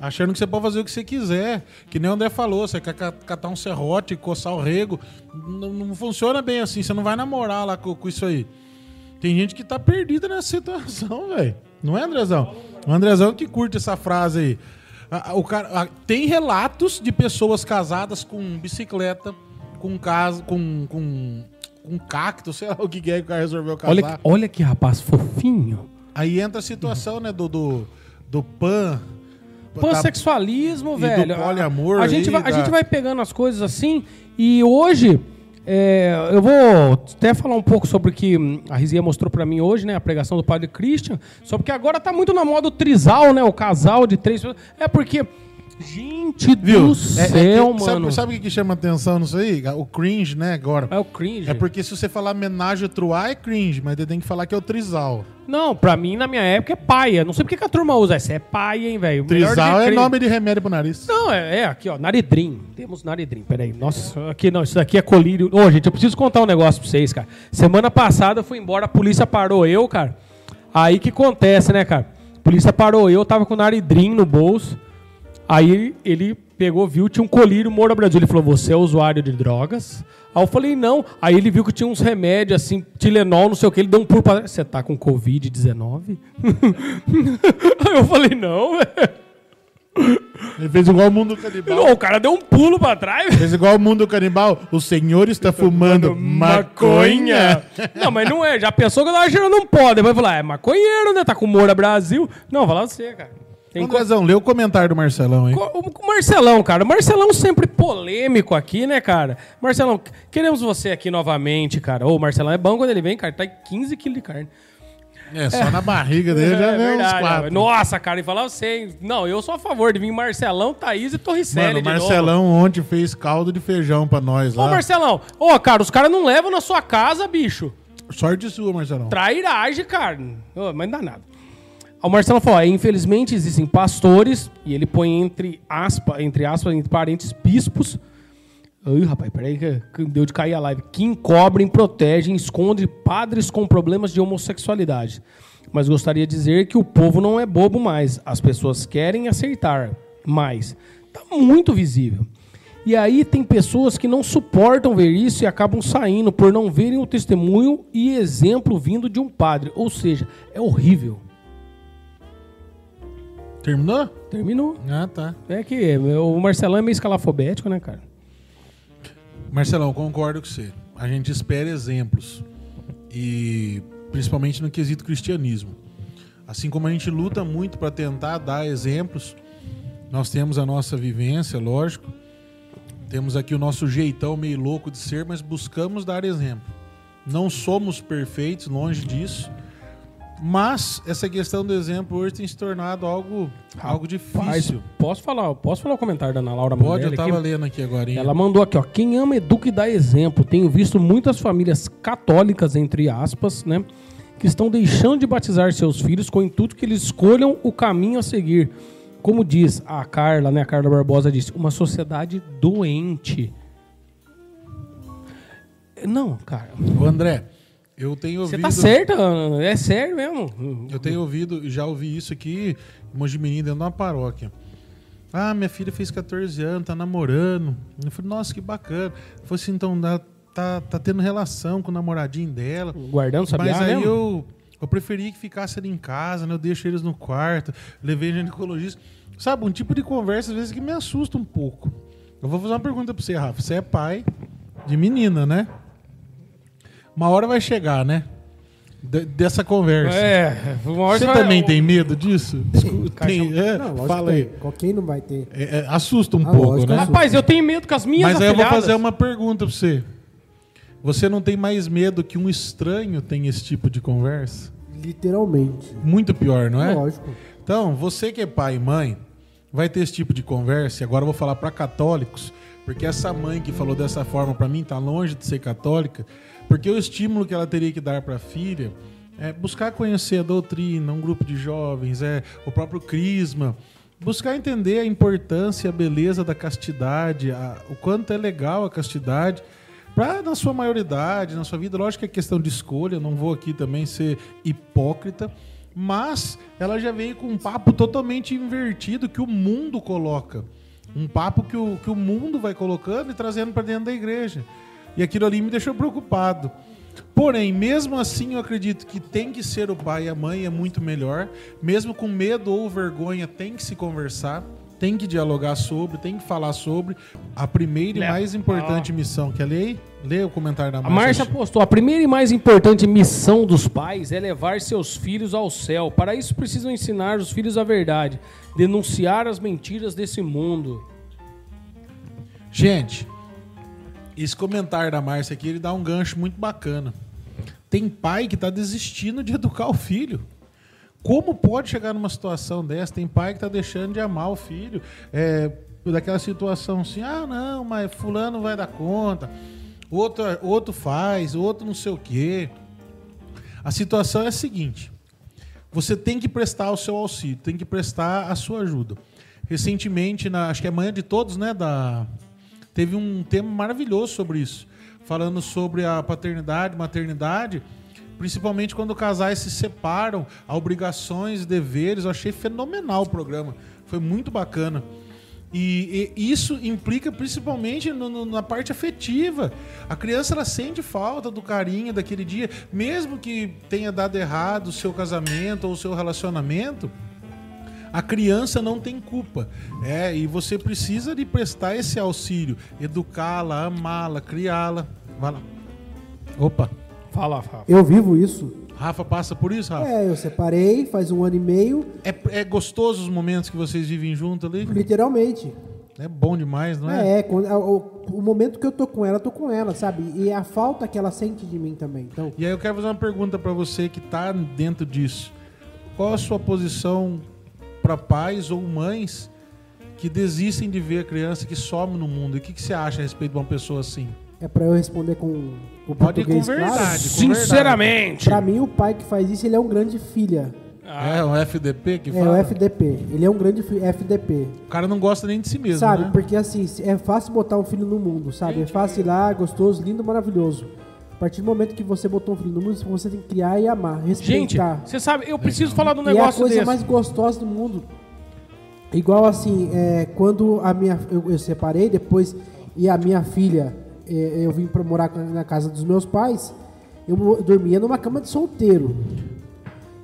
Achando que você pode fazer o que você quiser. Que nem o André falou, você quer ca- catar um serrote, coçar o rego. Não, não funciona bem assim, você não vai namorar lá com, com isso aí. Tem gente que tá perdida nessa situação, velho. Não é, Andrezão? O Andrezão que curte essa frase aí. O cara, tem relatos de pessoas casadas com bicicleta, com casa, com, com, com cacto, sei lá o que é que o cara resolveu casar. Olha, olha que rapaz fofinho. Aí entra a situação, né, do, do, do pan. Pansexualismo, do velho. poliamor a, gente aí, vai, a da- gente vai pegando as coisas assim. E hoje, é, eu vou até falar um pouco sobre o que a Rizia mostrou pra mim hoje, né? A pregação do padre Christian. Só porque agora tá muito na moda o trisal, né? O casal de três pessoas. É porque. Gente Viu? do É- é céu, que- mano. Sabe, sabe o que, chama atenção nisso aí? O cringe, né, agora. É o cringe. É porque se você falar homenagem a truá é cringe, mas você tem que falar que é o trisal. Não, pra mim, na minha época, é paia. Não sei porque que a turma usa. Essa é paia, hein, velho. Trisal é nome de remédio pro nariz. Não, é, é aqui, ó, Naridrim. Temos Naridrim, peraí. Nossa, aqui não, isso daqui é colírio. Ô, gente, eu preciso contar um negócio pra vocês, cara. Semana passada eu fui embora, a polícia parou eu, cara. Aí que acontece, né, cara? A polícia parou eu, tava com Naridrim no bolso. Aí ele pegou, viu, tinha um colírio Moura Brasil. Ele falou: Você é usuário de drogas? Aí eu falei: Não. Aí ele viu que tinha uns remédios assim, Tilenol, não sei o que. Ele deu um pulo pra. Você tá com Covid-19? Aí eu falei: Não, velho. Ele fez igual o mundo canibal. Não, O cara deu um pulo pra trás. Fez igual o mundo canibal. O senhor está fumando maconha. Não, mas não é. Já pensou que eu tava cheirando um pó. Depois falar, é maconheiro, né? Tá com Moura Brasil. Não, vai lá você, cara. Tem co- Andrezão, lê o comentário do Marcelão, hein? o Marcelão, cara. O Marcelão sempre polêmico aqui, né, cara? Marcelão, queremos você aqui novamente, cara. Ô, o Marcelão é bom quando ele vem, cara. Tá em 15 quilos de carne. É, só na barriga dele já é vem uns verdade. quatro. Nossa, cara, e falar você, hein? Não, eu sou a favor de vir Marcelão, Thaís e Torricelli Mano, o de novo. Marcelão ontem fez caldo de feijão pra nós Ô, lá. Marcelão, ô, cara, os caras não levam na sua casa, bicho. Sorte sua, Marcelão. Trairagem, cara. Ô, mas não dá nada. O Marcelo falou: "É, infelizmente existem pastores, e ele põe entre aspas, entre aspas, entre parentes, bispos. Ai, rapaz, peraí que, deu de cair a live. Que encobrem, protegem, escondem padres com problemas de homossexualidade. Mas gostaria de dizer que o povo não é bobo mais. As pessoas querem acertar, mas tá muito visível. E aí tem pessoas que não suportam ver isso e acabam saindo por não verem o testemunho e exemplo vindo de um padre. Ou seja, é horrível. Terminou? Terminou. Ah, tá. É que o Marcelão é meio escalafobético, né, cara? Marcelão, concordo com você. A gente espera exemplos. E principalmente no quesito cristianismo. Assim como a gente luta muito para tentar dar exemplos, nós temos a nossa vivência, lógico. Temos aqui o nosso jeitão meio louco de ser, mas buscamos dar exemplo. Não somos perfeitos, longe disso. Mas essa questão do exemplo hoje tem se tornado algo, algo difícil. posso falar, posso falar o comentário da Ana Laura Pode, Mandelli eu tava aqui? lendo aqui agora. hein? Ela mandou aqui, ó. Quem ama, educa e dá exemplo. Tenho visto muitas famílias católicas, entre aspas, né? Que estão deixando de batizar seus filhos com o intuito que eles escolham o caminho a seguir. Como diz a Carla, né? A Carla Barbosa disse, uma sociedade doente. Não, cara. Ô, André, eu tenho Você ouvido. tá certa, Ana, é sério mesmo. Eu tenho ouvido, já ouvi isso aqui, Mogi Mirim, dentro de uma paróquia. Ah, minha filha fez 14 anos, tá namorando. Eu falei, nossa, que bacana. Eu falei assim, então, dá- tá, tá tendo relação com o namoradinho dela. Guardando sabiá Mas aí mesmo? eu, eu preferi que ficasse ali em casa, né? Eu deixo eles no quarto, levei ginecologista. Sabe, um tipo de conversa, às vezes, que me assusta um pouco. Eu vou fazer uma pergunta pra você, Rafa. Você é pai de menina, né? Uma hora vai chegar, né? De- dessa conversa. É, uma hora Você vai- também tem medo disso? Desculpa, tem, é, Não, lógico fala que aí. tem. Qual- Quem não vai ter? É, é, assusta um Ah, pouco, né? assusta. Rapaz, eu tenho medo com as minhas Mas aí eu vou afilhadas. fazer uma pergunta pra você. Você não tem mais medo que um estranho tenha esse tipo de conversa? Literalmente. Muito pior, não é? Lógico. Então, você que é pai e mãe, vai ter esse tipo de conversa. E agora eu vou falar para católicos, porque essa mãe que falou dessa forma para mim tá longe de ser católica, porque o estímulo que ela teria que dar para a filha é buscar conhecer a doutrina, um grupo de jovens, é o próprio crisma, buscar entender a importância e a beleza da castidade, a- o quanto é legal a castidade. Pra, na sua maioridade, na sua vida, lógico que é questão de escolha, não vou aqui também ser hipócrita, mas ela já veio com um papo totalmente invertido que o mundo coloca. Um papo que o, que o mundo vai colocando e trazendo para dentro da igreja. E aquilo ali me deixou preocupado. Porém, mesmo assim, eu acredito que tem que ser o pai e a mãe é muito melhor. Mesmo com medo ou vergonha, tem que se conversar, tem que dialogar sobre, tem que falar sobre. A primeira e mais importante missão que é lei, lê o comentário da A Márcia. Márcia postou: a primeira e mais importante missão dos pais é levar seus filhos ao céu. Para isso, precisam ensinar os filhos a verdade, denunciar as mentiras desse mundo. Gente, esse comentário da Márcia aqui, ele dá um gancho muito bacana. Tem pai que tá desistindo de educar o filho. Como pode chegar numa situação dessa? Tem pai que tá deixando de amar o filho. É, daquela situação assim, ah, não, mas fulano vai dar conta. Outro, outro faz, outro não sei o quê. A situação é a seguinte. Você tem que prestar o seu auxílio, tem que prestar a sua ajuda. Recentemente, na, acho que é manhã de todos, né, da, teve um tema maravilhoso sobre isso, falando sobre a paternidade, maternidade, principalmente quando casais se separam, obrigações deveres. Eu achei fenomenal o programa, foi muito bacana. E, e isso implica principalmente no- no- na parte afetiva. A criança ela sente falta do carinho daquele dia, mesmo que tenha dado errado o seu casamento ou o seu relacionamento. A criança não tem culpa. É, e você precisa de prestar esse auxílio, educá-la, amá-la, criá-la. Vai lá. Opa. Fala, fala. Eu vivo isso. Rafa passa por isso, Rafa? É, eu separei faz um ano e meio, É, é gostoso os momentos que vocês vivem junto ali? literalmente. É bom demais, não é? É, quando- o, o momento que eu tô com ela, eu tô com ela, sabe? E a falta que ela sente de mim também. Então, E aí eu quero fazer uma pergunta pra você que tá dentro disso. Qual a sua posição para pais ou mães que desistem de ver a criança que some no mundo? E o que, que você acha a respeito de uma pessoa assim? é pra eu responder com o Pode ir com verdade. claro. Sinceramente. Pra mim, o pai que faz isso, ele é um grande filha. É o FDP que É fala? o FDP. Ele é um grande fi- FDP. O cara não gosta nem de si mesmo, sabe? né? Porque assim, é fácil botar um filho no mundo, sabe? É fácil ir lá, gostoso, lindo, maravilhoso. A partir do momento que você botou um filho no mundo, você tem que criar e amar, Gente, respeitar. você sabe, eu preciso falar de um e é a negócio coisa desse. mais gostosa do mundo. Igual assim, é, quando a minha, eu, eu separei, depois e a minha filha, é, eu vim pra morar na casa dos meus pais, eu dormia numa cama de solteiro.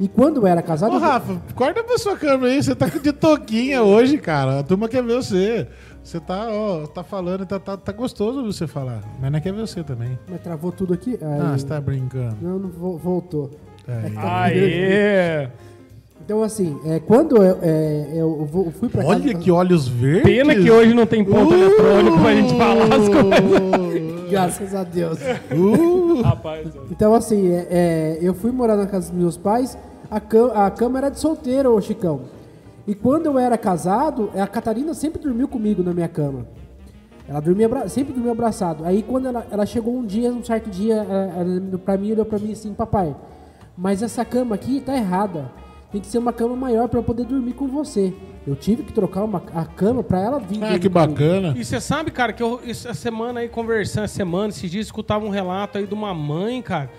E quando eu era casado, Ô, Rafa, corta pra sua câmera aí. Você tá de toquinha hoje, cara. A turma quer ver você. Você tá, ó, tá falando e tá, tá, tá gostoso você falar. Mas não quer ver você também. mas travou tudo aqui. Ah, Aí- você tá brincando. Não, não vo- voltou. Aí. Aê! Então assim, é, quando eu, é, eu vou- eu fui pra casa... Olha que olhos verdes. Pena que hoje não tem ponto eletrônico pra gente falar as coisas. Graças a Deus. Uh, Rapaz, Então, assim, é, é, eu fui morar na casa dos meus pais, a, cam a cama era de solteiro, ô Chicão. E quando eu era casado, a Catarina sempre dormiu comigo na minha cama. Ela dormia sempre dormia abraçado. Aí quando ela, ela chegou um dia, um certo dia, ela, ela, pra mim, olhou pra mim assim, papai, mas essa cama aqui tá errada. Tem que ser uma cama maior pra eu poder dormir com você. Eu tive que trocar uma, a cama pra ela vir. ah, que comigo. bacana. E você sabe, cara, que eu essa semana aí conversando, essa semana, esses dias escutava um relato aí de uma mãe, cara,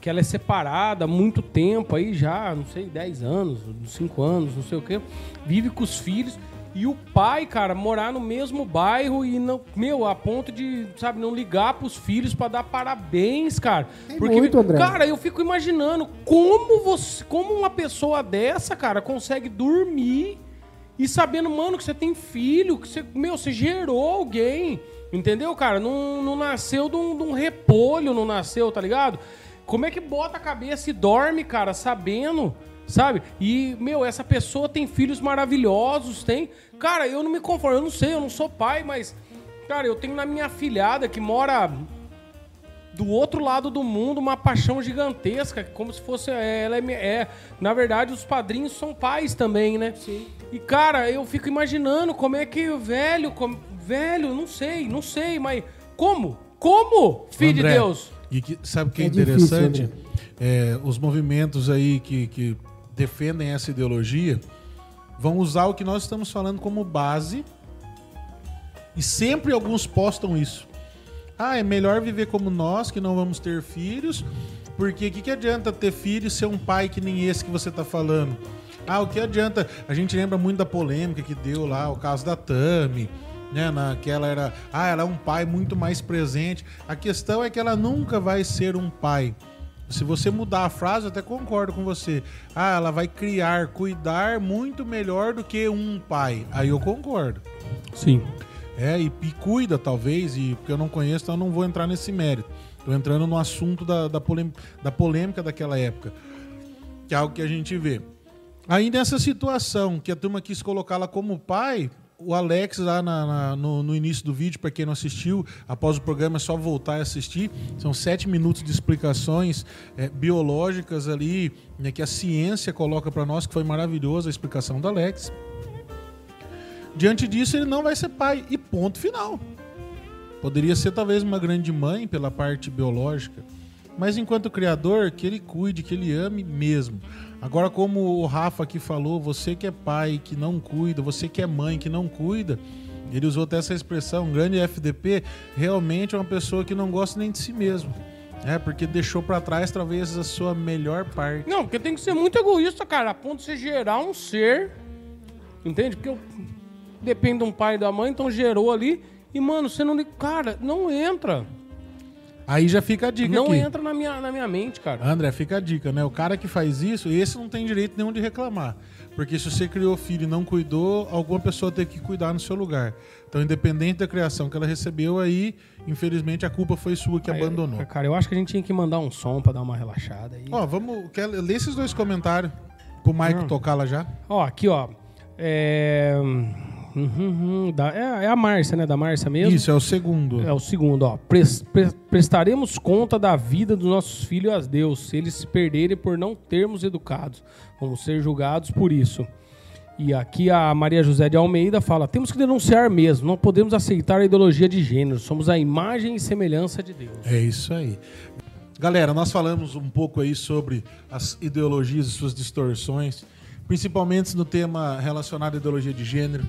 que ela é separada há muito tempo aí já, não sei, 10 anos, 5 anos, não sei o quê, vive com os filhos. E o pai, cara, morar no mesmo bairro e não, meu, a ponto de, sabe, não ligar pros filhos pra dar parabéns, cara. Tem muito, André. cara, eu fico imaginando como você, como uma pessoa dessa, cara, consegue dormir e sabendo, mano, que você tem filho, que você, meu, você gerou alguém, entendeu, cara? Não, não nasceu de um, de um repolho, não nasceu, tá ligado? Como é que bota a cabeça e dorme, cara, sabendo, sabe? E, meu, essa pessoa tem filhos maravilhosos, tem. Cara, eu não me conformo, eu não sei, eu não sou pai, mas, cara, eu tenho na minha filhada que mora do outro lado do mundo uma paixão gigantesca, como se fosse é, ela é, é, na verdade os padrinhos são pais também, né? Sim. E cara, eu fico imaginando como é que o velho, como- velho, não sei, não sei, mas como? Como? Filho André, de Deus. E que, sabe o que é, É difícil, interessante? André. É, os movimentos aí que, que defendem essa ideologia vão usar o que nós estamos falando como base e sempre alguns postam isso. Ah, é melhor viver como nós, que não vamos ter filhos, porque o que, que adianta ter filho e ser um pai que nem esse que você está falando? Ah, o que adianta? A gente lembra muito da polêmica que deu lá, o caso da Tami, né? Naquela era, ah, ela é um pai muito mais presente. A questão é que ela nunca vai ser um pai. Se você mudar a frase, eu até concordo com você. Ah, ela vai criar, cuidar muito melhor do que um pai. Aí eu concordo. Sim. É, e, e cuida, talvez, e porque eu não conheço, então eu não vou entrar nesse mérito. Tô entrando no assunto da, da, polêmica, da polêmica daquela época. Que é algo que a gente vê. Aí nessa situação, que a turma quis colocá-la como pai, o Alex lá na- na- no, no início do vídeo, para quem não assistiu, após o programa é só voltar e assistir. São sete minutos de explicações é, biológicas ali, né, que a ciência coloca para nós, que foi maravilhosa a explicação do Alex. Diante disso, ele não vai ser pai. E ponto final. Poderia ser talvez uma grande mãe pela parte biológica. Mas enquanto criador, que ele cuide, que ele ame mesmo. Agora, como o Rafa aqui falou, você que é pai que não cuida, você que é mãe que não cuida, ele usou até essa expressão, um grande FDP, realmente é uma pessoa que não gosta nem de si mesmo. É, porque deixou pra trás talvez a sua melhor parte. Não, porque tem que ser muito egoísta, cara, a ponto de você gerar um ser. Entende? Porque eu depende de um pai e da mãe, então gerou ali. E, mano, você não. Cara, não entra. Aí já fica a dica não aqui. entra na minha, na minha mente, cara. André, fica a dica, né? O cara que faz isso, esse não tem direito nenhum de reclamar. Porque se você criou filho e não cuidou, alguma pessoa tem que cuidar no seu lugar. Então, independente da criação que ela recebeu, aí, infelizmente, a culpa foi sua que abandonou. Cara, eu acho que a gente tinha que mandar um som pra dar uma relaxada aí. Ó, vamos. Quer ler esses dois comentários pro Maico Hum. tocar lá já? Ó, aqui, ó. É. Uhum, uhum, da- é, é a Márcia, né? Da Márcia mesmo. Isso, é o segundo. É o segundo, ó. Pres- pre- prestaremos conta da vida dos nossos filhos a Deus, se eles se perderem por não termos educados. Vamos ser julgados por isso. E aqui a Maria José de Almeida fala: temos que denunciar mesmo, não podemos aceitar a ideologia de gênero, somos a imagem e semelhança de Deus. É isso aí. Galera, nós falamos um pouco aí sobre as ideologias e suas distorções, principalmente no tema relacionado à ideologia de gênero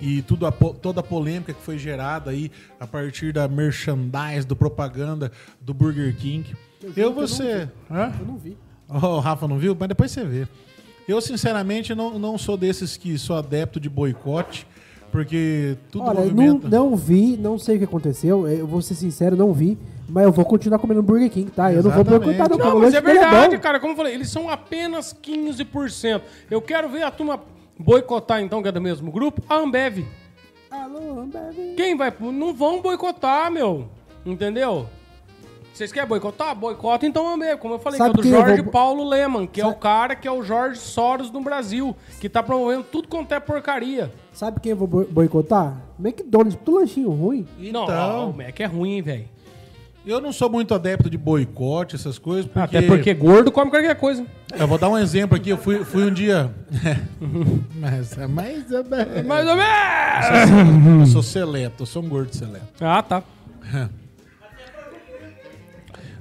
e tudo a toda a polêmica que foi gerada aí a partir da merchandise, do propaganda do Burger King. Eu, não você. Eu não vi. Oh, o Rafa não viu? Mas depois você vê. Eu, sinceramente, não, não sou desses que sou adepto de boicote, porque tudo Olha, não, movimenta. não vi, não sei o que aconteceu. Eu vou ser sincero, não vi. Mas eu vou continuar comendo Burger King, tá? Eu não vou boicotar, não. Não, mas é verdade, bom. cara. Como eu falei, eles são apenas 15%. Eu quero ver a turma boicotar, então, que é do mesmo grupo, a Ambev. Alô, Ambev. Quem vai. Não vão boicotar, meu. Entendeu? Vocês querem boicotar? Boicota então a Ambev. Como eu falei, Sabe que é do Jorge vou- Paulo Leman, que é o Sabe- cara que é o Jorge Soros no Brasil, que tá promovendo tudo quanto é porcaria. Sabe quem eu vou boi- boicotar? McDonald's, tudo lanchinho ruim. Não, Então, o Mac é ruim, hein, velho. Eu não sou muito adepto de boicote, essas coisas, porque... Até porque gordo come qualquer coisa. Eu vou dar um exemplo aqui. Eu fui, fui um dia... mas, mas eu, Mais ou menos! eu sou seleto, eu sou um gordo seleto. Ah, tá.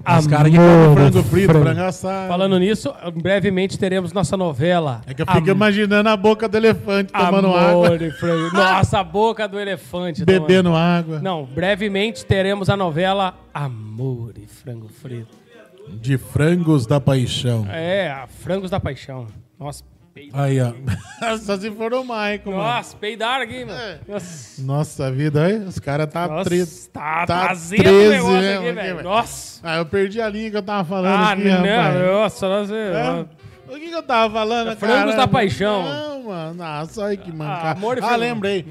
Os caras que comem frango frito, frango assado. Falando nisso, brevemente teremos nossa novela. É que eu fico imaginando a boca do elefante tomando Amor água, e frango. Nossa, a boca do elefante. tomando- bebendo água. Não, brevemente teremos a novela Amor e Frango Frito. De frangos da paixão. É, a Frangos da Paixão. Nossa, peidaram. Aí, ó. Só se for o mano. Nossa, peidaram aqui, mano. Nossa, Nossa vida, aí. Os caras tá triste. tá, tá tá azedo o 13 negócio mesmo aqui, velho. Nossa. Ah, eu perdi a linha que eu tava falando Ah, aqui, não, rapaz. nossa, nossa. É? O que, que eu tava falando, É frangos cara? da paixão. Não, mano. Nossa, olha que Ah, mancada. amor e Ah, frango. lembrei.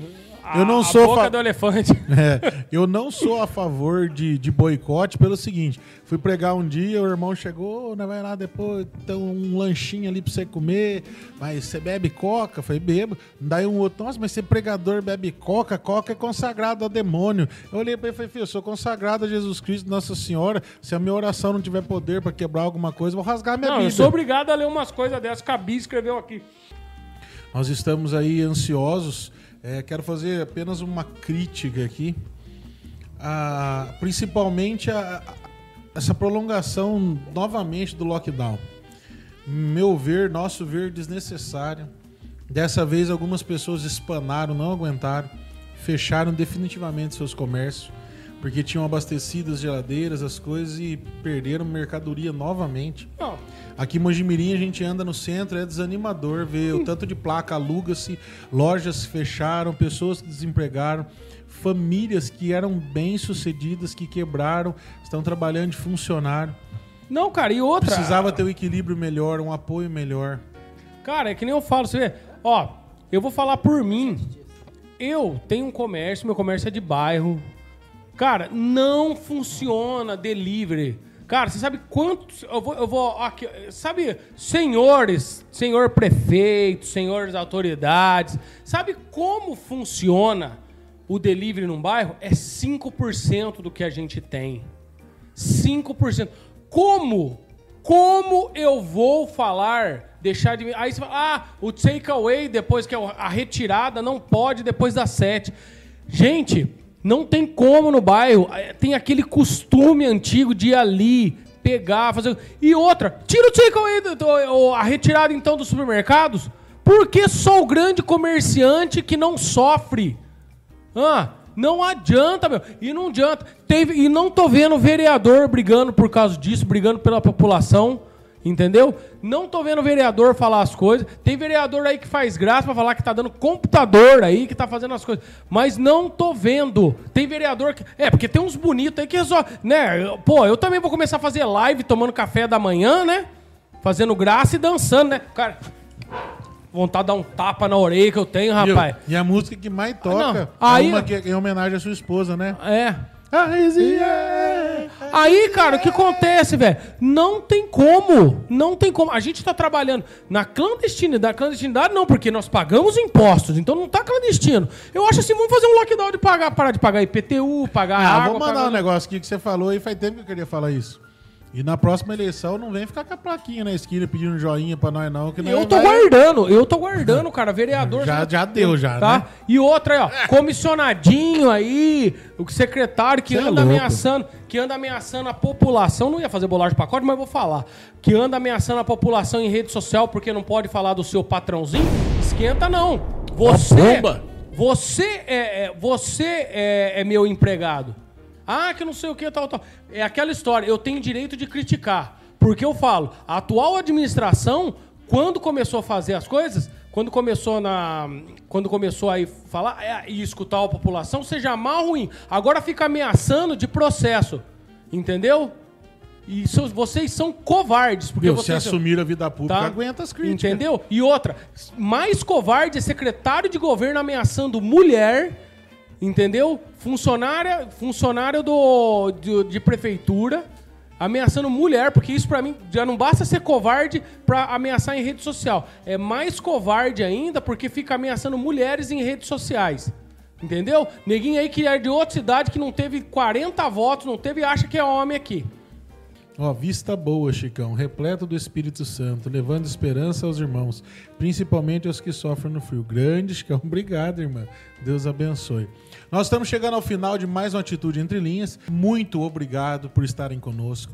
A- Eu não a sou... boca fa- do elefante. É, eu não sou a favor de, de boicote pelo seguinte: fui pregar um dia, o irmão chegou, né, vai lá depois, tem um lanchinho ali pra você comer, mas você bebe coca? Falei, bebo. Daí um outro, nossa, mas você pregador bebe coca? Coca é consagrado ao demônio. Eu olhei pra ele e falei, filho, eu sou consagrado a Jesus Cristo, Nossa Senhora. Se a minha oração não tiver poder pra quebrar alguma coisa, eu vou rasgar a minha Não, vida. eu sou obrigado a ler umas coisas dessas. Cabi escreveu aqui. Nós estamos aí ansiosos. É, quero fazer apenas uma crítica aqui. Principalmente a, a- essa prolongação novamente do lockdown. Meu ver, nosso ver, desnecessário. Dessa vez, algumas pessoas espanaram, não aguentaram, fecharam definitivamente seus comércios, porque tinham abastecido as geladeiras, as coisas e perderam mercadoria novamente. Não, Aqui em Mojimirim a gente anda no centro, é desanimador ver o tanto de placa aluga-se, lojas fecharam, pessoas que desempregaram, famílias que eram bem-sucedidas, que quebraram, estão trabalhando de funcionário. não cara, e outra. Precisava ter um equilíbrio melhor, um apoio melhor. Cara, é que nem eu falo, você vê. Ó, eu vou falar por mim. Eu tenho um comércio, meu comércio é de bairro. Cara, não funciona delivery. Cara, você sabe quantos. Eu vou. Eu vou aqui, sabe, senhores, senhor prefeito, senhores autoridades, sabe como funciona o delivery num bairro? É 5% do que a gente tem. 5%. Como? Como eu vou falar, deixar de. Aí você fala, ah, o takeaway, depois que é a retirada, não pode depois das 7. Gente, não tem como no bairro. eh, Tem aquele costume antigo de ir ali, pegar, fazer. E outra, tira o do- do- a retirada então dos supermercados, porque só o grande comerciante que não sofre. Ah, não adianta, meu. E não adianta. Teve, e não tô vendo vereador brigando por causa disso, brigando pela população. Entendeu? Não tô vendo vereador falar as coisas. Tem vereador aí que faz graça pra falar que tá dando computador aí, que tá fazendo as coisas. Mas não tô vendo. Tem vereador que. É, porque tem uns bonitos aí que só. Né? Pô, eu também vou começar a fazer live tomando café da manhã, né? Fazendo graça e dançando, né? Cara. Vontade de dar um tapa na orelha que eu tenho, rapaz. E a música que mais toca não. é Aí- uma que é em homenagem à sua esposa, né? É. Ah. Aí, cara, o que acontece, velho? Não tem como. Não tem como. A gente tá trabalhando na clandestinidade. Clandestinidade não, porque nós pagamos impostos, então não tá clandestino. Eu acho assim, vamos fazer um lockdown de pagar, parar de pagar IPTU, pagar Ah, água. vou mandar pagar- um negócio aqui que você falou e faz tempo que eu queria falar isso. E na próxima eleição não vem ficar com a plaquinha na esquina pedindo joinha pra nós não, que nós Eu tô vai- guardando, eu tô guardando, cara. Vereador. Já- já deu, já, Tá? né? E outra aí, ó. Comissionadinho aí, o secretário que Cê é anda louco. ameaçando, que anda ameaçando a população. Não ia fazer bolagem de pacote, mas vou falar. Que anda ameaçando a população em rede social porque não pode falar do seu patrãozinho. Esquenta, não. Você. Você é, é- você é, é meu empregado. Ah, que não sei o que, tal, tal. É aquela história, eu tenho direito de criticar. Porque eu falo, a atual administração Quando começou a fazer as coisas, quando começou na, quando começou a falar é, e escutar a população, seja mal ou ruim. Agora fica ameaçando de processo, entendeu? E so- vocês são covardes porque Meu, se vocês assumir a vida pública, Tá? aguenta as críticas. Entendeu? E outra, mais covarde é secretário de governo ameaçando mulher, entendeu? Funcionária, funcionário do, de, de prefeitura ameaçando mulher, porque isso pra mim já não basta ser covarde pra ameaçar em rede social. É mais covarde ainda porque fica ameaçando mulheres em redes sociais. Entendeu? Neguinho aí que é de outra cidade que não teve 40 votos, não teve, acha que é homem aqui. Ó, vista boa, Chicão, repleto do Espírito Santo, levando esperança aos irmãos, principalmente aos que sofrem no frio. Grande, Chicão, obrigado, irmã. Deus abençoe. Nós estamos chegando ao final de mais uma Atitude Entre Linhas. Muito obrigado por estarem conosco.